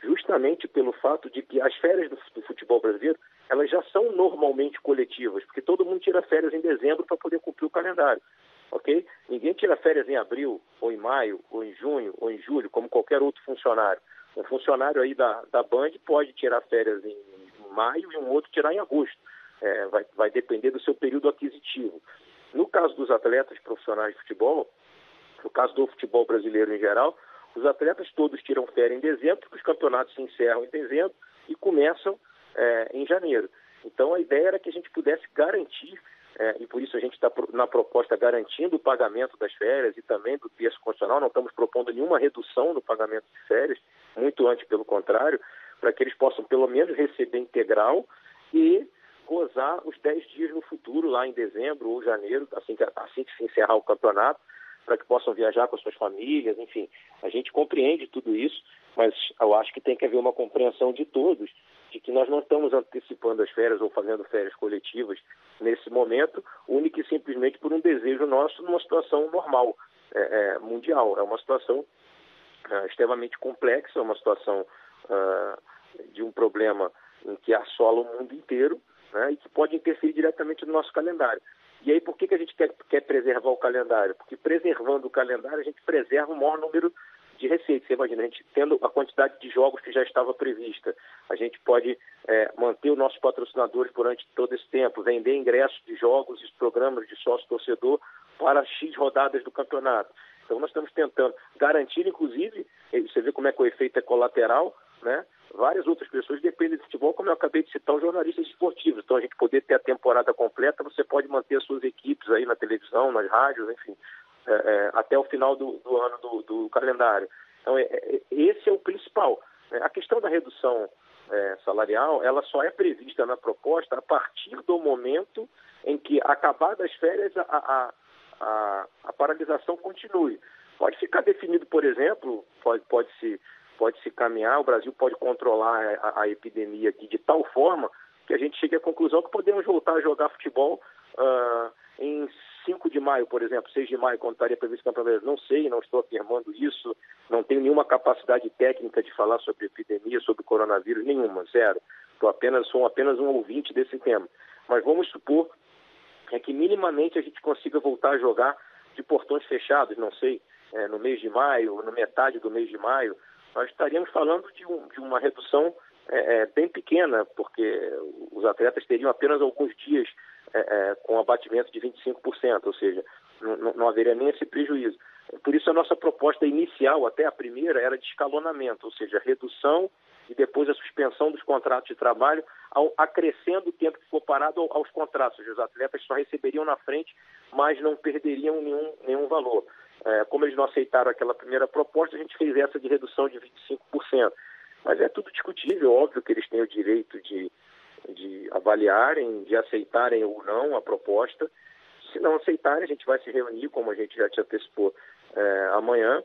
justamente pelo fato de que as férias do, do, futebol brasileiro elas já são normalmente coletivas, porque todo mundo tira férias em dezembro para poder cumprir o calendário, ok? Ninguém tira férias em abril, ou em maio, ou em junho, ou em julho, como qualquer outro funcionário. Um funcionário aí da, da Band pode tirar férias em maio e um outro tirar em agosto. É, vai, vai depender do seu período aquisitivo. No caso dos atletas profissionais de futebol, no caso do futebol brasileiro em geral, os atletas todos tiram férias em dezembro, porque os campeonatos se encerram em dezembro e começam é, em janeiro. Então a ideia era que a gente pudesse garantir, é, e por isso a gente está na proposta garantindo o pagamento das férias e também do terço constitucional, não estamos propondo nenhuma redução no pagamento de férias, muito antes pelo contrário, para que eles possam pelo menos receber integral e gozar os 10 dias no futuro, lá em dezembro ou janeiro, assim que, assim que se encerrar o campeonato, para que possam viajar com suas famílias, enfim. A gente compreende tudo isso, mas eu acho que tem que haver uma compreensão de todos de que nós não estamos antecipando as férias ou fazendo férias coletivas nesse momento, única e simplesmente por um desejo nosso numa situação normal, é, é, mundial. É uma situação é, extremamente complexa, é uma situação uh, de um problema em que assola o mundo inteiro né, e que pode interferir diretamente no nosso calendário. E aí, por que, que a gente quer, quer preservar o calendário? Porque preservando o calendário, a gente preserva o maior número de receitas. Você imagina, a gente tendo a quantidade de jogos que já estava prevista, a gente pode é, manter os nossos patrocinadores durante todo esse tempo, vender ingressos de jogos e programas de sócio-torcedor para X rodadas do campeonato. Então, nós estamos tentando garantir, inclusive, você vê como é que o efeito é colateral, né? Várias outras pessoas dependem de futebol, como eu acabei de citar, os jornalistas esportivos. Então, a gente poder ter a temporada completa, você pode manter as suas equipes aí na televisão, nas rádios, enfim, é, é, até o final do, do ano do, do, calendário. Então, é, é esse é o principal. Né? A questão da redução é, salarial, ela só é prevista na proposta a partir do momento em que, acabadas as férias, a, a, a, a, paralisação continue. Pode ficar definido, por exemplo, pode, pode, se, pode se caminhar, o Brasil pode controlar a, a epidemia aqui de tal forma que a gente chegue à conclusão que podemos voltar a jogar futebol uh, em 5 de maio, por exemplo, 6 de maio, quando estaria previsto o campeonato não sei, não estou afirmando isso, não tenho nenhuma capacidade técnica de falar sobre epidemia, sobre coronavírus, nenhuma, zero. Estou apenas, sou apenas um ouvinte desse tema. Mas vamos supor é que minimamente a gente consiga voltar a jogar de portões fechados, não sei, é, no mês de maio, na metade do mês de maio, nós estaríamos falando de, um, de uma redução é, é, bem pequena, porque os atletas teriam apenas alguns dias é, é, com abatimento de 25%, ou seja, não, não haveria nem esse prejuízo. Por isso, a nossa proposta inicial, até a primeira, era de escalonamento, ou seja, redução e depois a suspensão dos contratos de trabalho, ao, acrescendo o tempo que for parado aos contratos. Os atletas só receberiam na frente, mas não perderiam nenhum, nenhum valor. É, como eles não aceitaram aquela primeira proposta, a gente fez essa de redução de 25%. Mas é tudo discutível, óbvio que eles têm o direito de, de avaliarem, de aceitarem ou não a proposta. Se não aceitarem, a gente vai se reunir, como a gente já te antecipou, é, amanhã,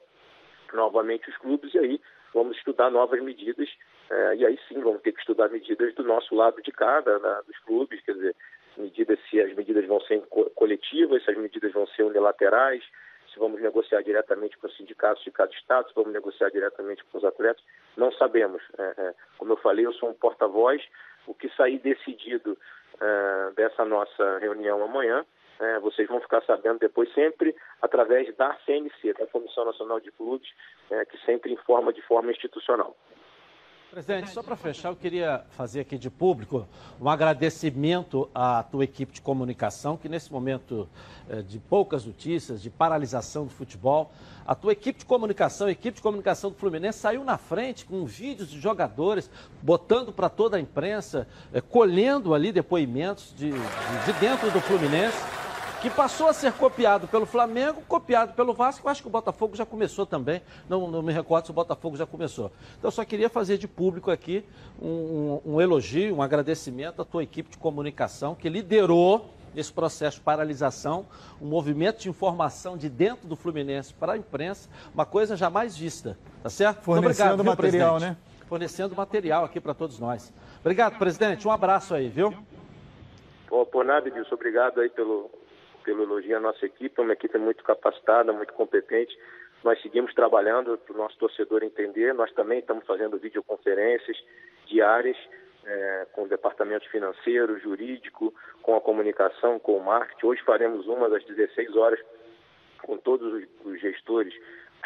novamente os clubes, e aí vamos estudar novas medidas, é, e aí sim vamos ter que estudar medidas do nosso lado de cada, dos clubes, quer dizer, medidas se as medidas vão ser coletivas, se as medidas vão ser unilaterais, se vamos negociar diretamente com os sindicatos de cada estado, se vamos negociar diretamente com os atletas, não sabemos. É, é, como eu falei, eu sou um porta-voz, o que sair decidido é, dessa nossa reunião amanhã, é, vocês vão ficar sabendo depois sempre através da CNC, da Comissão Nacional de Clubes, é, que sempre informa de forma institucional. Presidente, só para fechar, eu queria fazer aqui de público um agradecimento à tua equipe de comunicação, que nesse momento eh, de poucas notícias, de paralisação do futebol, a tua equipe de comunicação, a equipe de comunicação do Fluminense saiu na frente com vídeos de jogadores, botando para toda a imprensa, eh, colhendo ali depoimentos de, de, de dentro do Fluminense que passou a ser copiado pelo Flamengo, copiado pelo Vasco. Eu acho que o Botafogo já começou também. Não, não me recordo se o Botafogo já começou. Então, eu só queria fazer de público aqui um, um, um elogio, um agradecimento à tua equipe de comunicação que liderou esse processo de paralisação, um movimento de informação de dentro do Fluminense para a imprensa, uma coisa jamais vista, tá certo? Fornecendo obrigado, material, né? Fornecendo material aqui para todos nós. Obrigado, presidente. Um abraço aí, viu? Pô, por nada, Edilson. Obrigado aí pelo, pelo elogio à nossa equipe, uma equipe muito capacitada, muito competente. Nós seguimos trabalhando para o nosso torcedor entender. Nós também estamos fazendo videoconferências diárias é, com o departamento financeiro, jurídico, com a comunicação, com o marketing. Hoje faremos uma das 16 horas com todos os gestores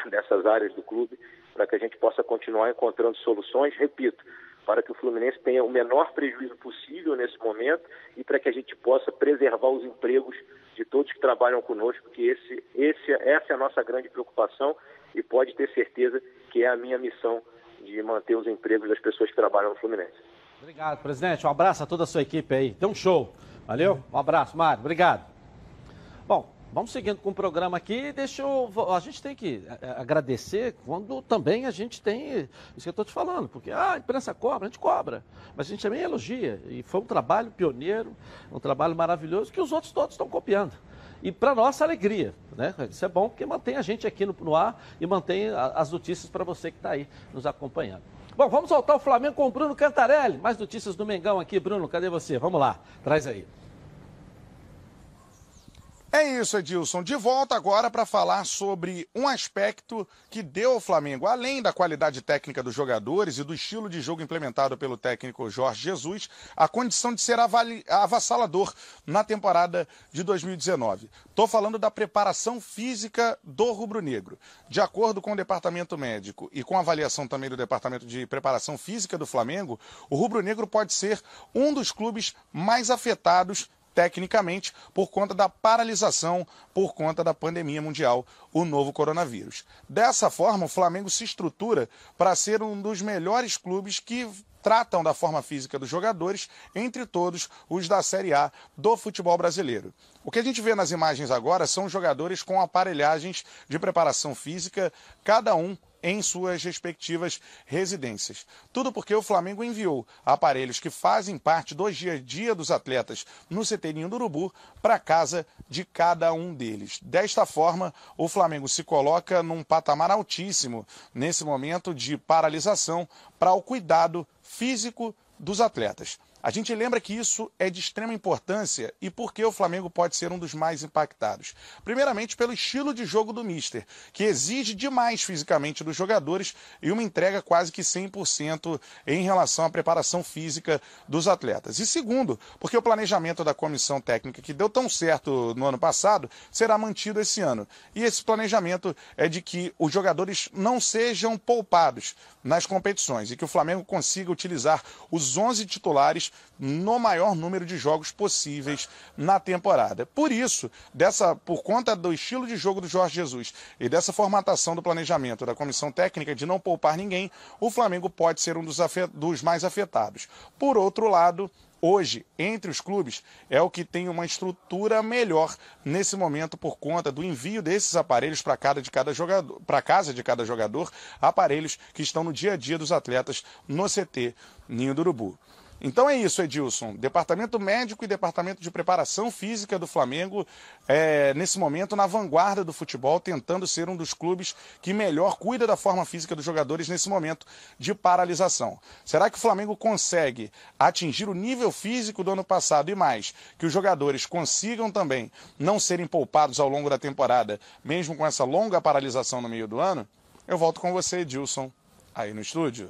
dessas áreas do clube, para que a gente possa continuar encontrando soluções, repito, para que o Fluminense tenha o menor prejuízo possível nesse momento e para que a gente possa preservar os empregos de todos que trabalham conosco, que esse, esse, essa é a nossa grande preocupação e pode ter certeza que é a minha missão de manter os empregos das pessoas que trabalham no Fluminense. Obrigado, presidente. Um abraço a toda a sua equipe aí. Deu um show. Valeu? Um abraço, Mário. Obrigado. Bom, Vamos seguindo com o programa aqui. Deixa eu, a gente tem que é, é, agradecer quando também a gente tem isso que eu estou te falando, porque ah, a imprensa cobra, a gente cobra, mas a gente também elogia. E foi um trabalho pioneiro, um trabalho maravilhoso que os outros todos estão copiando. E para nossa alegria, né? Isso é bom porque mantém a gente aqui no, no ar e mantém a, as notícias para você que está aí nos acompanhando. Bom, vamos voltar ao Flamengo com o Bruno Cantarelli. Mais notícias do Mengão aqui. Bruno, cadê você? Vamos lá, traz aí. É isso, Edilson. De volta agora para falar sobre um aspecto que deu ao Flamengo, além da qualidade técnica dos jogadores e do estilo de jogo implementado pelo técnico Jorge Jesus, a condição de ser avassalador na temporada de 2019. Estou falando da preparação física do rubro-negro. De acordo com o departamento médico e com a avaliação também do departamento de preparação física do Flamengo, o rubro-negro pode ser um dos clubes mais afetados tecnicamente, por conta da paralisação por conta da pandemia mundial, o novo coronavírus. Dessa forma, o Flamengo se estrutura para ser um dos melhores clubes que tratam da forma física dos jogadores, entre todos os da Série A do futebol brasileiro. O que a gente vê nas imagens agora são jogadores com aparelhagens de preparação física, cada um em suas respectivas residências. Tudo porque o Flamengo enviou aparelhos que fazem parte do dia a dia dos atletas no CTninho do Urubu para casa de cada um deles. Desta forma, o Flamengo se coloca num patamar altíssimo nesse momento de paralisação para o cuidado físico dos atletas. A gente lembra que isso é de extrema importância e por que o Flamengo pode ser um dos mais impactados. Primeiramente, pelo estilo de jogo do Mister, que exige demais fisicamente dos jogadores e uma entrega quase que 100% em relação à preparação física dos atletas. E segundo, porque o planejamento da comissão técnica, que deu tão certo no ano passado, será mantido esse ano. E esse planejamento é de que os jogadores não sejam poupados nas competições e que o Flamengo consiga utilizar os 11 titulares no maior número de jogos possíveis na temporada. Por isso, dessa, por conta do estilo de jogo do Jorge Jesus e dessa formatação do planejamento da comissão técnica de não poupar ninguém, o Flamengo pode ser um dos, dos mais afetados. Por outro lado, hoje, entre os clubes, é o que tem uma estrutura melhor nesse momento por conta do envio desses aparelhos para cada de cada jogador, para casa de cada jogador, aparelhos que estão no dia a dia dos atletas no CT Ninho do Urubu. Então é isso, Edilson. Departamento médico e departamento de preparação física do Flamengo, é, nesse momento, na vanguarda do futebol, tentando ser um dos clubes que melhor cuida da forma física dos jogadores nesse momento de paralisação. Será que o Flamengo consegue atingir o nível físico do ano passado e mais, que os jogadores consigam também não serem poupados ao longo da temporada, mesmo com essa longa paralisação no meio do ano? Eu volto com você, Edilson, aí no estúdio.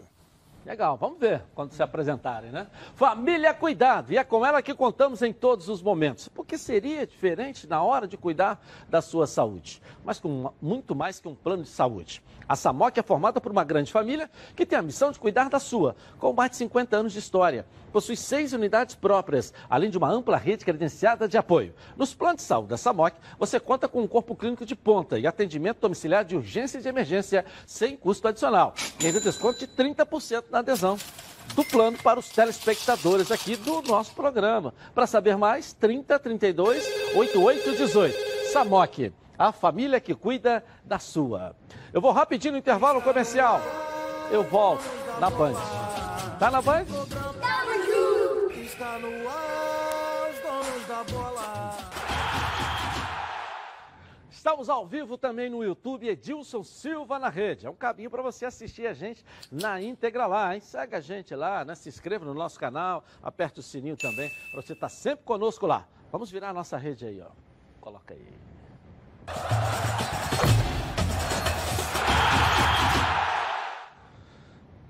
Legal, vamos ver quando se apresentarem, né? Família Cuidado, e é com ela que contamos em todos os momentos. Porque seria diferente na hora de cuidar da sua saúde, mas com muito mais que um plano de saúde. A SAMOC é formada por uma grande família que tem a missão de cuidar da sua, com mais de 50 anos de história. Possui seis unidades próprias, além de uma ampla rede credenciada de apoio. Nos planos de saúde da SAMOC, você conta com um corpo clínico de ponta e atendimento domiciliar de urgência e de emergência sem custo adicional. E ainda desconto de 30% na adesão do plano para os telespectadores aqui do nosso programa. Para saber mais, 30 32 88 18. Samok, a família que cuida da sua. Eu vou rapidinho no intervalo comercial. Eu volto na Band. Tá na Band? Está no ar, os donos da bola. Estamos ao vivo também no YouTube, Edilson Silva na rede. É um caminho para você assistir a gente na íntegra lá, hein? Segue a gente lá, né? se inscreva no nosso canal, aperte o sininho também, para você estar tá sempre conosco lá. Vamos virar a nossa rede aí, ó. Coloca aí.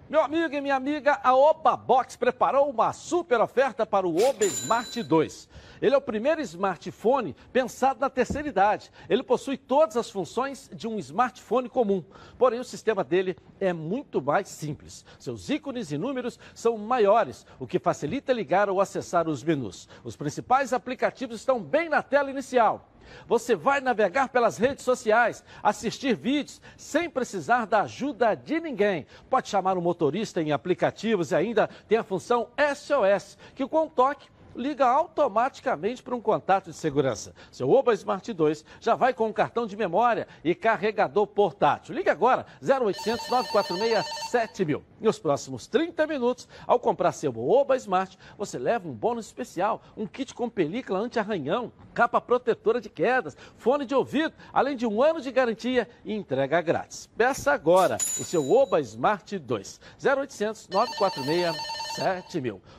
Meu amigo e minha amiga, a Oba Box preparou uma super oferta para o Oba Smart 2. Ele é o primeiro smartphone pensado na terceira idade. Ele possui todas as funções de um smartphone comum, porém o sistema dele é muito mais simples. Seus ícones e números são maiores, o que facilita ligar ou acessar os menus. Os principais aplicativos estão bem na tela inicial. Você vai navegar pelas redes sociais, assistir vídeos sem precisar da ajuda de ninguém. Pode chamar o motorista em aplicativos e ainda tem a função SOS, que com um toque liga automaticamente para um contato de segurança. Seu Oba Smart 2 já vai com um cartão de memória e carregador portátil. Ligue agora, 0800 946 7000. Nos próximos 30 minutos, ao comprar seu Oba Smart, você leva um bônus especial, um kit com película anti-arranhão, capa protetora de quedas, fone de ouvido, além de um ano de garantia e entrega grátis. Peça agora o seu Oba Smart 2, 0800 946 7000.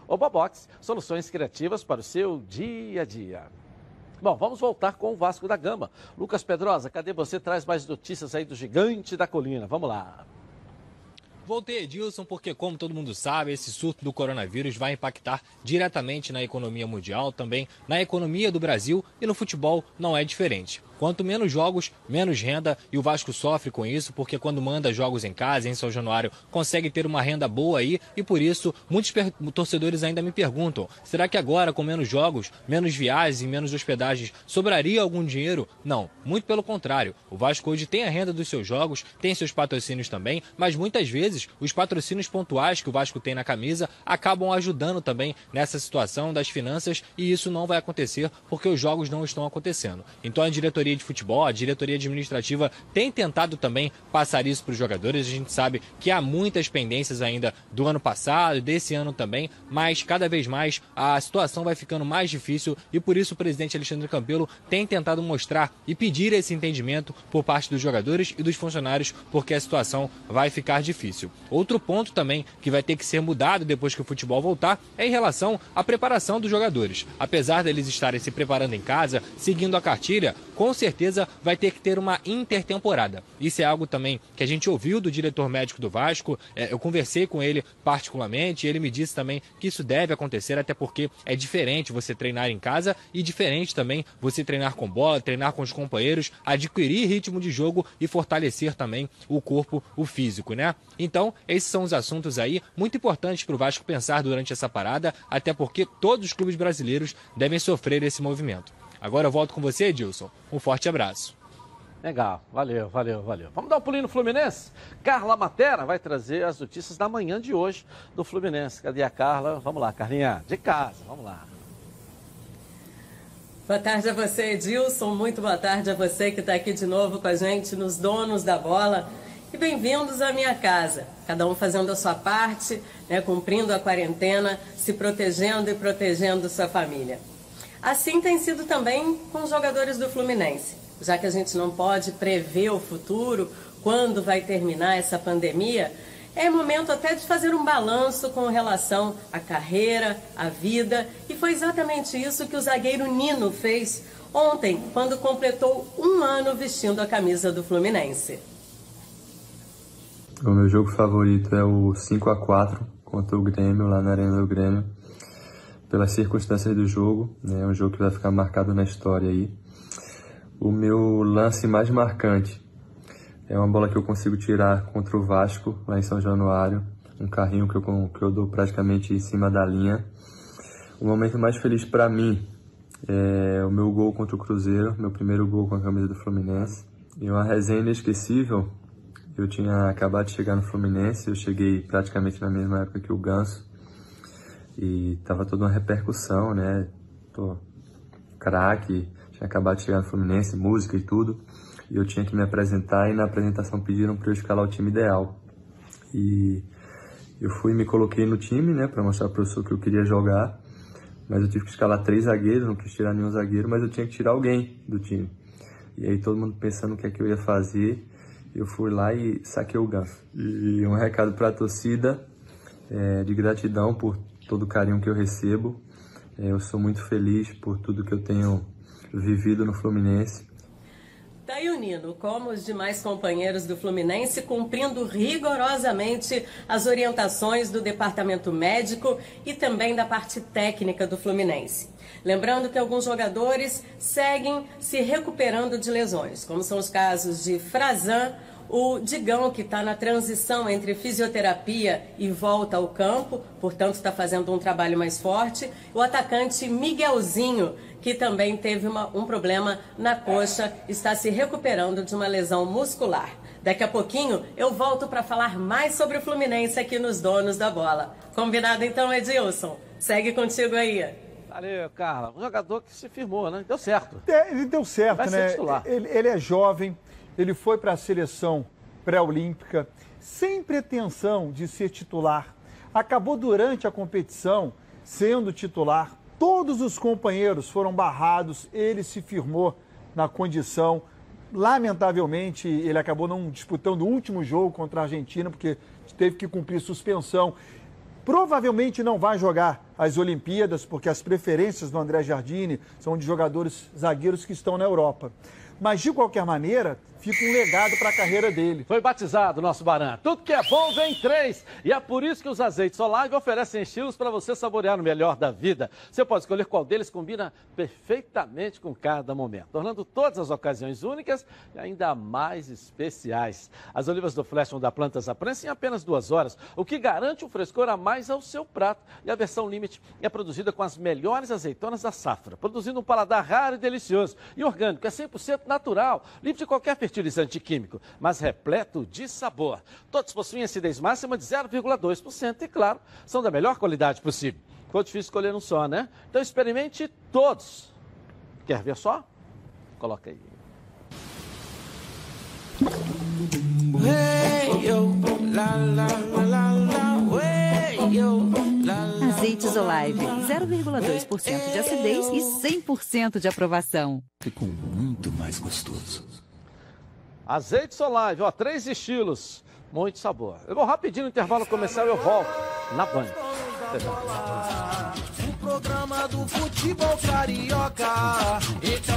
Oba Box, soluções criativas para o seu dia a dia. Bom, vamos voltar com o Vasco da Gama. Lucas Pedrosa, cadê você? Traz mais notícias aí do gigante da colina. Vamos lá. Voltei, Edilson, porque, como todo mundo sabe, esse surto do coronavírus vai impactar diretamente na economia mundial, também na economia do Brasil e no futebol não é diferente. Quanto menos jogos, menos renda, e o Vasco sofre com isso, porque quando manda jogos em casa, em São Januário, consegue ter uma renda boa aí, e por isso muitos torcedores ainda me perguntam: será que agora, com menos jogos, menos viagens e menos hospedagens, sobraria algum dinheiro? Não, muito pelo contrário. O Vasco hoje tem a renda dos seus jogos, tem seus patrocínios também, mas muitas vezes os patrocínios pontuais que o Vasco tem na camisa acabam ajudando também nessa situação das finanças, e isso não vai acontecer porque os jogos não estão acontecendo. Então a diretoria diretoria de futebol, a diretoria administrativa tem tentado também passar isso para os jogadores. A gente sabe que há muitas pendências ainda do ano passado, desse ano também, mas cada vez mais a situação vai ficando mais difícil e por isso o presidente Alexandre Campelo tem tentado mostrar e pedir esse entendimento por parte dos jogadores e dos funcionários, porque a situação vai ficar difícil. Outro ponto também que vai ter que ser mudado depois que o futebol voltar é em relação à preparação dos jogadores. Apesar deles estarem se preparando em casa, seguindo a cartilha, com certeza vai ter que ter uma intertemporada. Isso é algo também que a gente ouviu do diretor médico do Vasco. É, eu conversei com ele particularmente ele me disse também que isso deve acontecer, até porque é diferente você treinar em casa e diferente também você treinar com bola, treinar com os companheiros, adquirir ritmo de jogo e fortalecer também o corpo, o físico, né? Então, esses são os assuntos aí muito importantes para o Vasco pensar durante essa parada, até porque todos os clubes brasileiros devem sofrer esse movimento. Agora eu volto com você, Edilson. Um forte abraço. Legal, valeu, valeu, valeu. Vamos dar um pulinho no Fluminense? Carla Matera vai trazer as notícias da manhã de hoje do Fluminense. Cadê a Carla? Vamos lá, Carlinha, de casa, vamos lá. Boa tarde a você, Edilson. Muito boa tarde a você que está aqui de novo com a gente nos Donos da Bola. E bem-vindos à minha casa. Cada um fazendo a sua parte, né, cumprindo a quarentena, se protegendo e protegendo sua família. Assim tem sido também com os jogadores do Fluminense. Já que a gente não pode prever o futuro, quando vai terminar essa pandemia, é momento até de fazer um balanço com relação à carreira, à vida, e foi exatamente isso que o zagueiro Nino fez ontem, quando completou um ano vestindo a camisa do Fluminense. O meu jogo favorito é o 5 a 4 contra o Grêmio, lá na Arena do Grêmio pelas circunstâncias do jogo, né? É um jogo que vai ficar marcado na história aí. O meu lance mais marcante é uma bola que eu consigo tirar contra o Vasco, lá em São Januário. Um carrinho que eu, que eu dou praticamente em cima da linha. O momento mais feliz para mim é o meu gol contra o Cruzeiro, meu primeiro gol com a camisa do Fluminense. E uma resenha inesquecível. Eu tinha acabado de chegar no Fluminense, eu cheguei praticamente na mesma época que o Ganso. E tava toda uma repercussão, né? Tô craque, tinha acabado de chegar no Fluminense, música e tudo. E eu tinha que me apresentar e na apresentação pediram para eu escalar o time ideal. E eu fui e me coloquei no time, né, para mostrar pro professor que eu queria jogar. Mas eu tive que escalar três zagueiros, não quis tirar nenhum zagueiro, mas eu tinha que tirar alguém do time. E aí todo mundo pensando o que é que eu ia fazer, eu fui lá e saquei o ganso. E um recado para a torcida é, de gratidão por todo o carinho que eu recebo. É, eu sou muito feliz por tudo que eu tenho vivido no Fluminense. Daí tá o Nino, como os demais companheiros do Fluminense, cumprindo rigorosamente as orientações do departamento médico e também da parte técnica do Fluminense. Lembrando que alguns jogadores seguem se recuperando de lesões, como são os casos de Frazan, o Digão, que está na transição entre fisioterapia e volta ao campo, portanto está fazendo um trabalho mais forte. O atacante Miguelzinho, que também teve uma, um problema na coxa, está se recuperando de uma lesão muscular. Daqui a pouquinho eu volto para falar mais sobre o Fluminense aqui nos Donos da Bola. Combinado então, Edilson? Segue contigo aí. Valeu, Carla. Um jogador que se firmou, né? Deu certo. É, ele deu certo, Vai né? Ele, ele é jovem, ele foi para a seleção pré-olímpica sem pretensão de ser titular. Acabou durante a competição sendo titular. Todos os companheiros foram barrados, ele se firmou na condição. Lamentavelmente, ele acabou não disputando o último jogo contra a Argentina, porque teve que cumprir suspensão. Provavelmente não vai jogar as Olimpíadas, porque as preferências do André Jardine são de jogadores zagueiros que estão na Europa. Mas, de qualquer maneira, fica um legado para a carreira dele. Foi batizado nosso Baran. Tudo que é bom vem em três. E é por isso que os azeites Olive oferecem estilos para você saborear o melhor da vida. Você pode escolher qual deles combina perfeitamente com cada momento, tornando todas as ocasiões únicas e ainda mais especiais. As olivas do Flash vão dar plantas à prensa em apenas duas horas, o que garante um frescor a mais ao seu prato. E a versão Limite é produzida com as melhores azeitonas da safra, produzindo um paladar raro e delicioso. E orgânico, é 100% natural, livre de qualquer fertilizante químico, mas repleto de sabor. Todos possuem acidez máxima de 0,2% e, claro, são da melhor qualidade possível. Ficou difícil escolher um só, né? Então experimente todos. Quer ver só? Coloca aí. Azeites Olive, 0,2% de acidez e 100% de aprovação. Ficou muito mais gostoso. Azeites Olive, ó, três estilos, muito sabor. Eu vou rapidinho no intervalo comercial e eu volto na Band. O programa do futebol carioca. Então...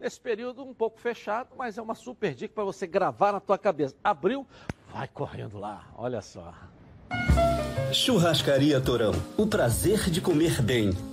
Esse período um pouco fechado, mas é uma super dica para você gravar na tua cabeça. Abriu, vai correndo lá, olha só. Churrascaria Torão, o prazer de comer bem.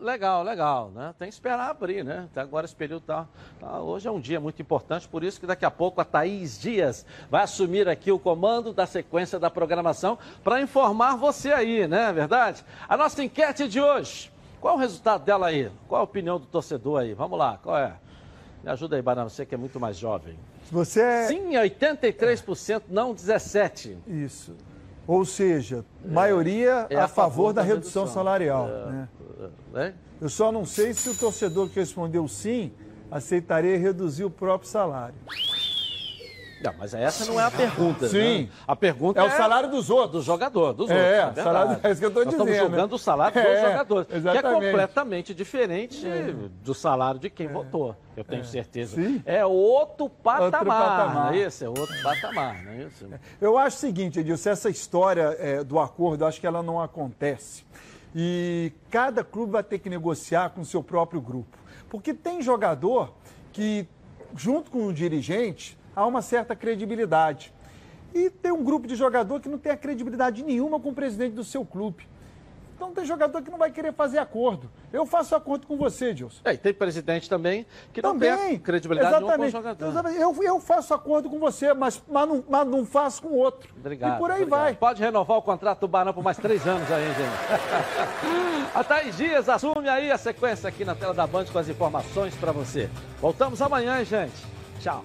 Legal, legal, né? Tem que esperar abrir, né? Até agora esse período tá, tá, Hoje é um dia muito importante, por isso que daqui a pouco a Thaís Dias vai assumir aqui o comando da sequência da programação para informar você aí, né? É verdade? A nossa enquete de hoje. Qual é o resultado dela aí? Qual a opinião do torcedor aí? Vamos lá, qual é? Me ajuda aí, Barão, você que é muito mais jovem. Você é... Sim, 83%, não 17%. Isso. Ou seja, maioria é, é a, favor, favor da, da redução, redução, salarial. É, né? É. Eu só não sei se o torcedor que respondeu sim aceitaria reduzir o próprio salário. Não, mas essa não é a pergunta. Sim. Né? A pergunta é, é o salário dos outros. Do jogador, dos é, outros. É, salário, é isso que eu estou dizendo. Estamos julgando né? o salário dos é, jogadores, exatamente. que é completamente diferente é. do salário de quem é. votou. Eu tenho certeza. Sim. É outro patamar, outro patamar. não é? É outro patamar, não é isso? Eu acho o seguinte, Edilson, essa história do acordo, acho que ela não acontece. E cada clube vai ter que negociar com o seu próprio grupo. Porque tem jogador que, junto com o dirigente, há uma certa credibilidade. E tem um grupo de jogador que não tem a credibilidade nenhuma com o presidente do seu clube. Então tem jogador que não vai querer fazer acordo. Eu faço acordo com você, Dilson. É, e tem presidente também que não também, tem credibilidade exatamente, nenhuma com o jogador. Eu, eu faço acordo com você, mas, mas, não, mas não faço com outro. Obrigado. E por aí obrigado. vai. Pode renovar o contrato do Barão por mais três anos aí, gente. a Thaís Dias assume aí a sequência aqui na tela da Band com as informações para você. Voltamos amanhã, gente. Tchau.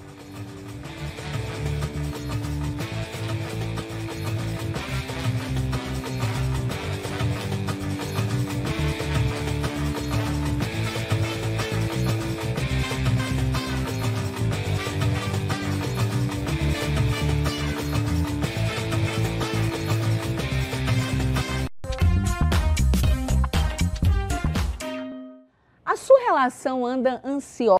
Relação anda ansiosa?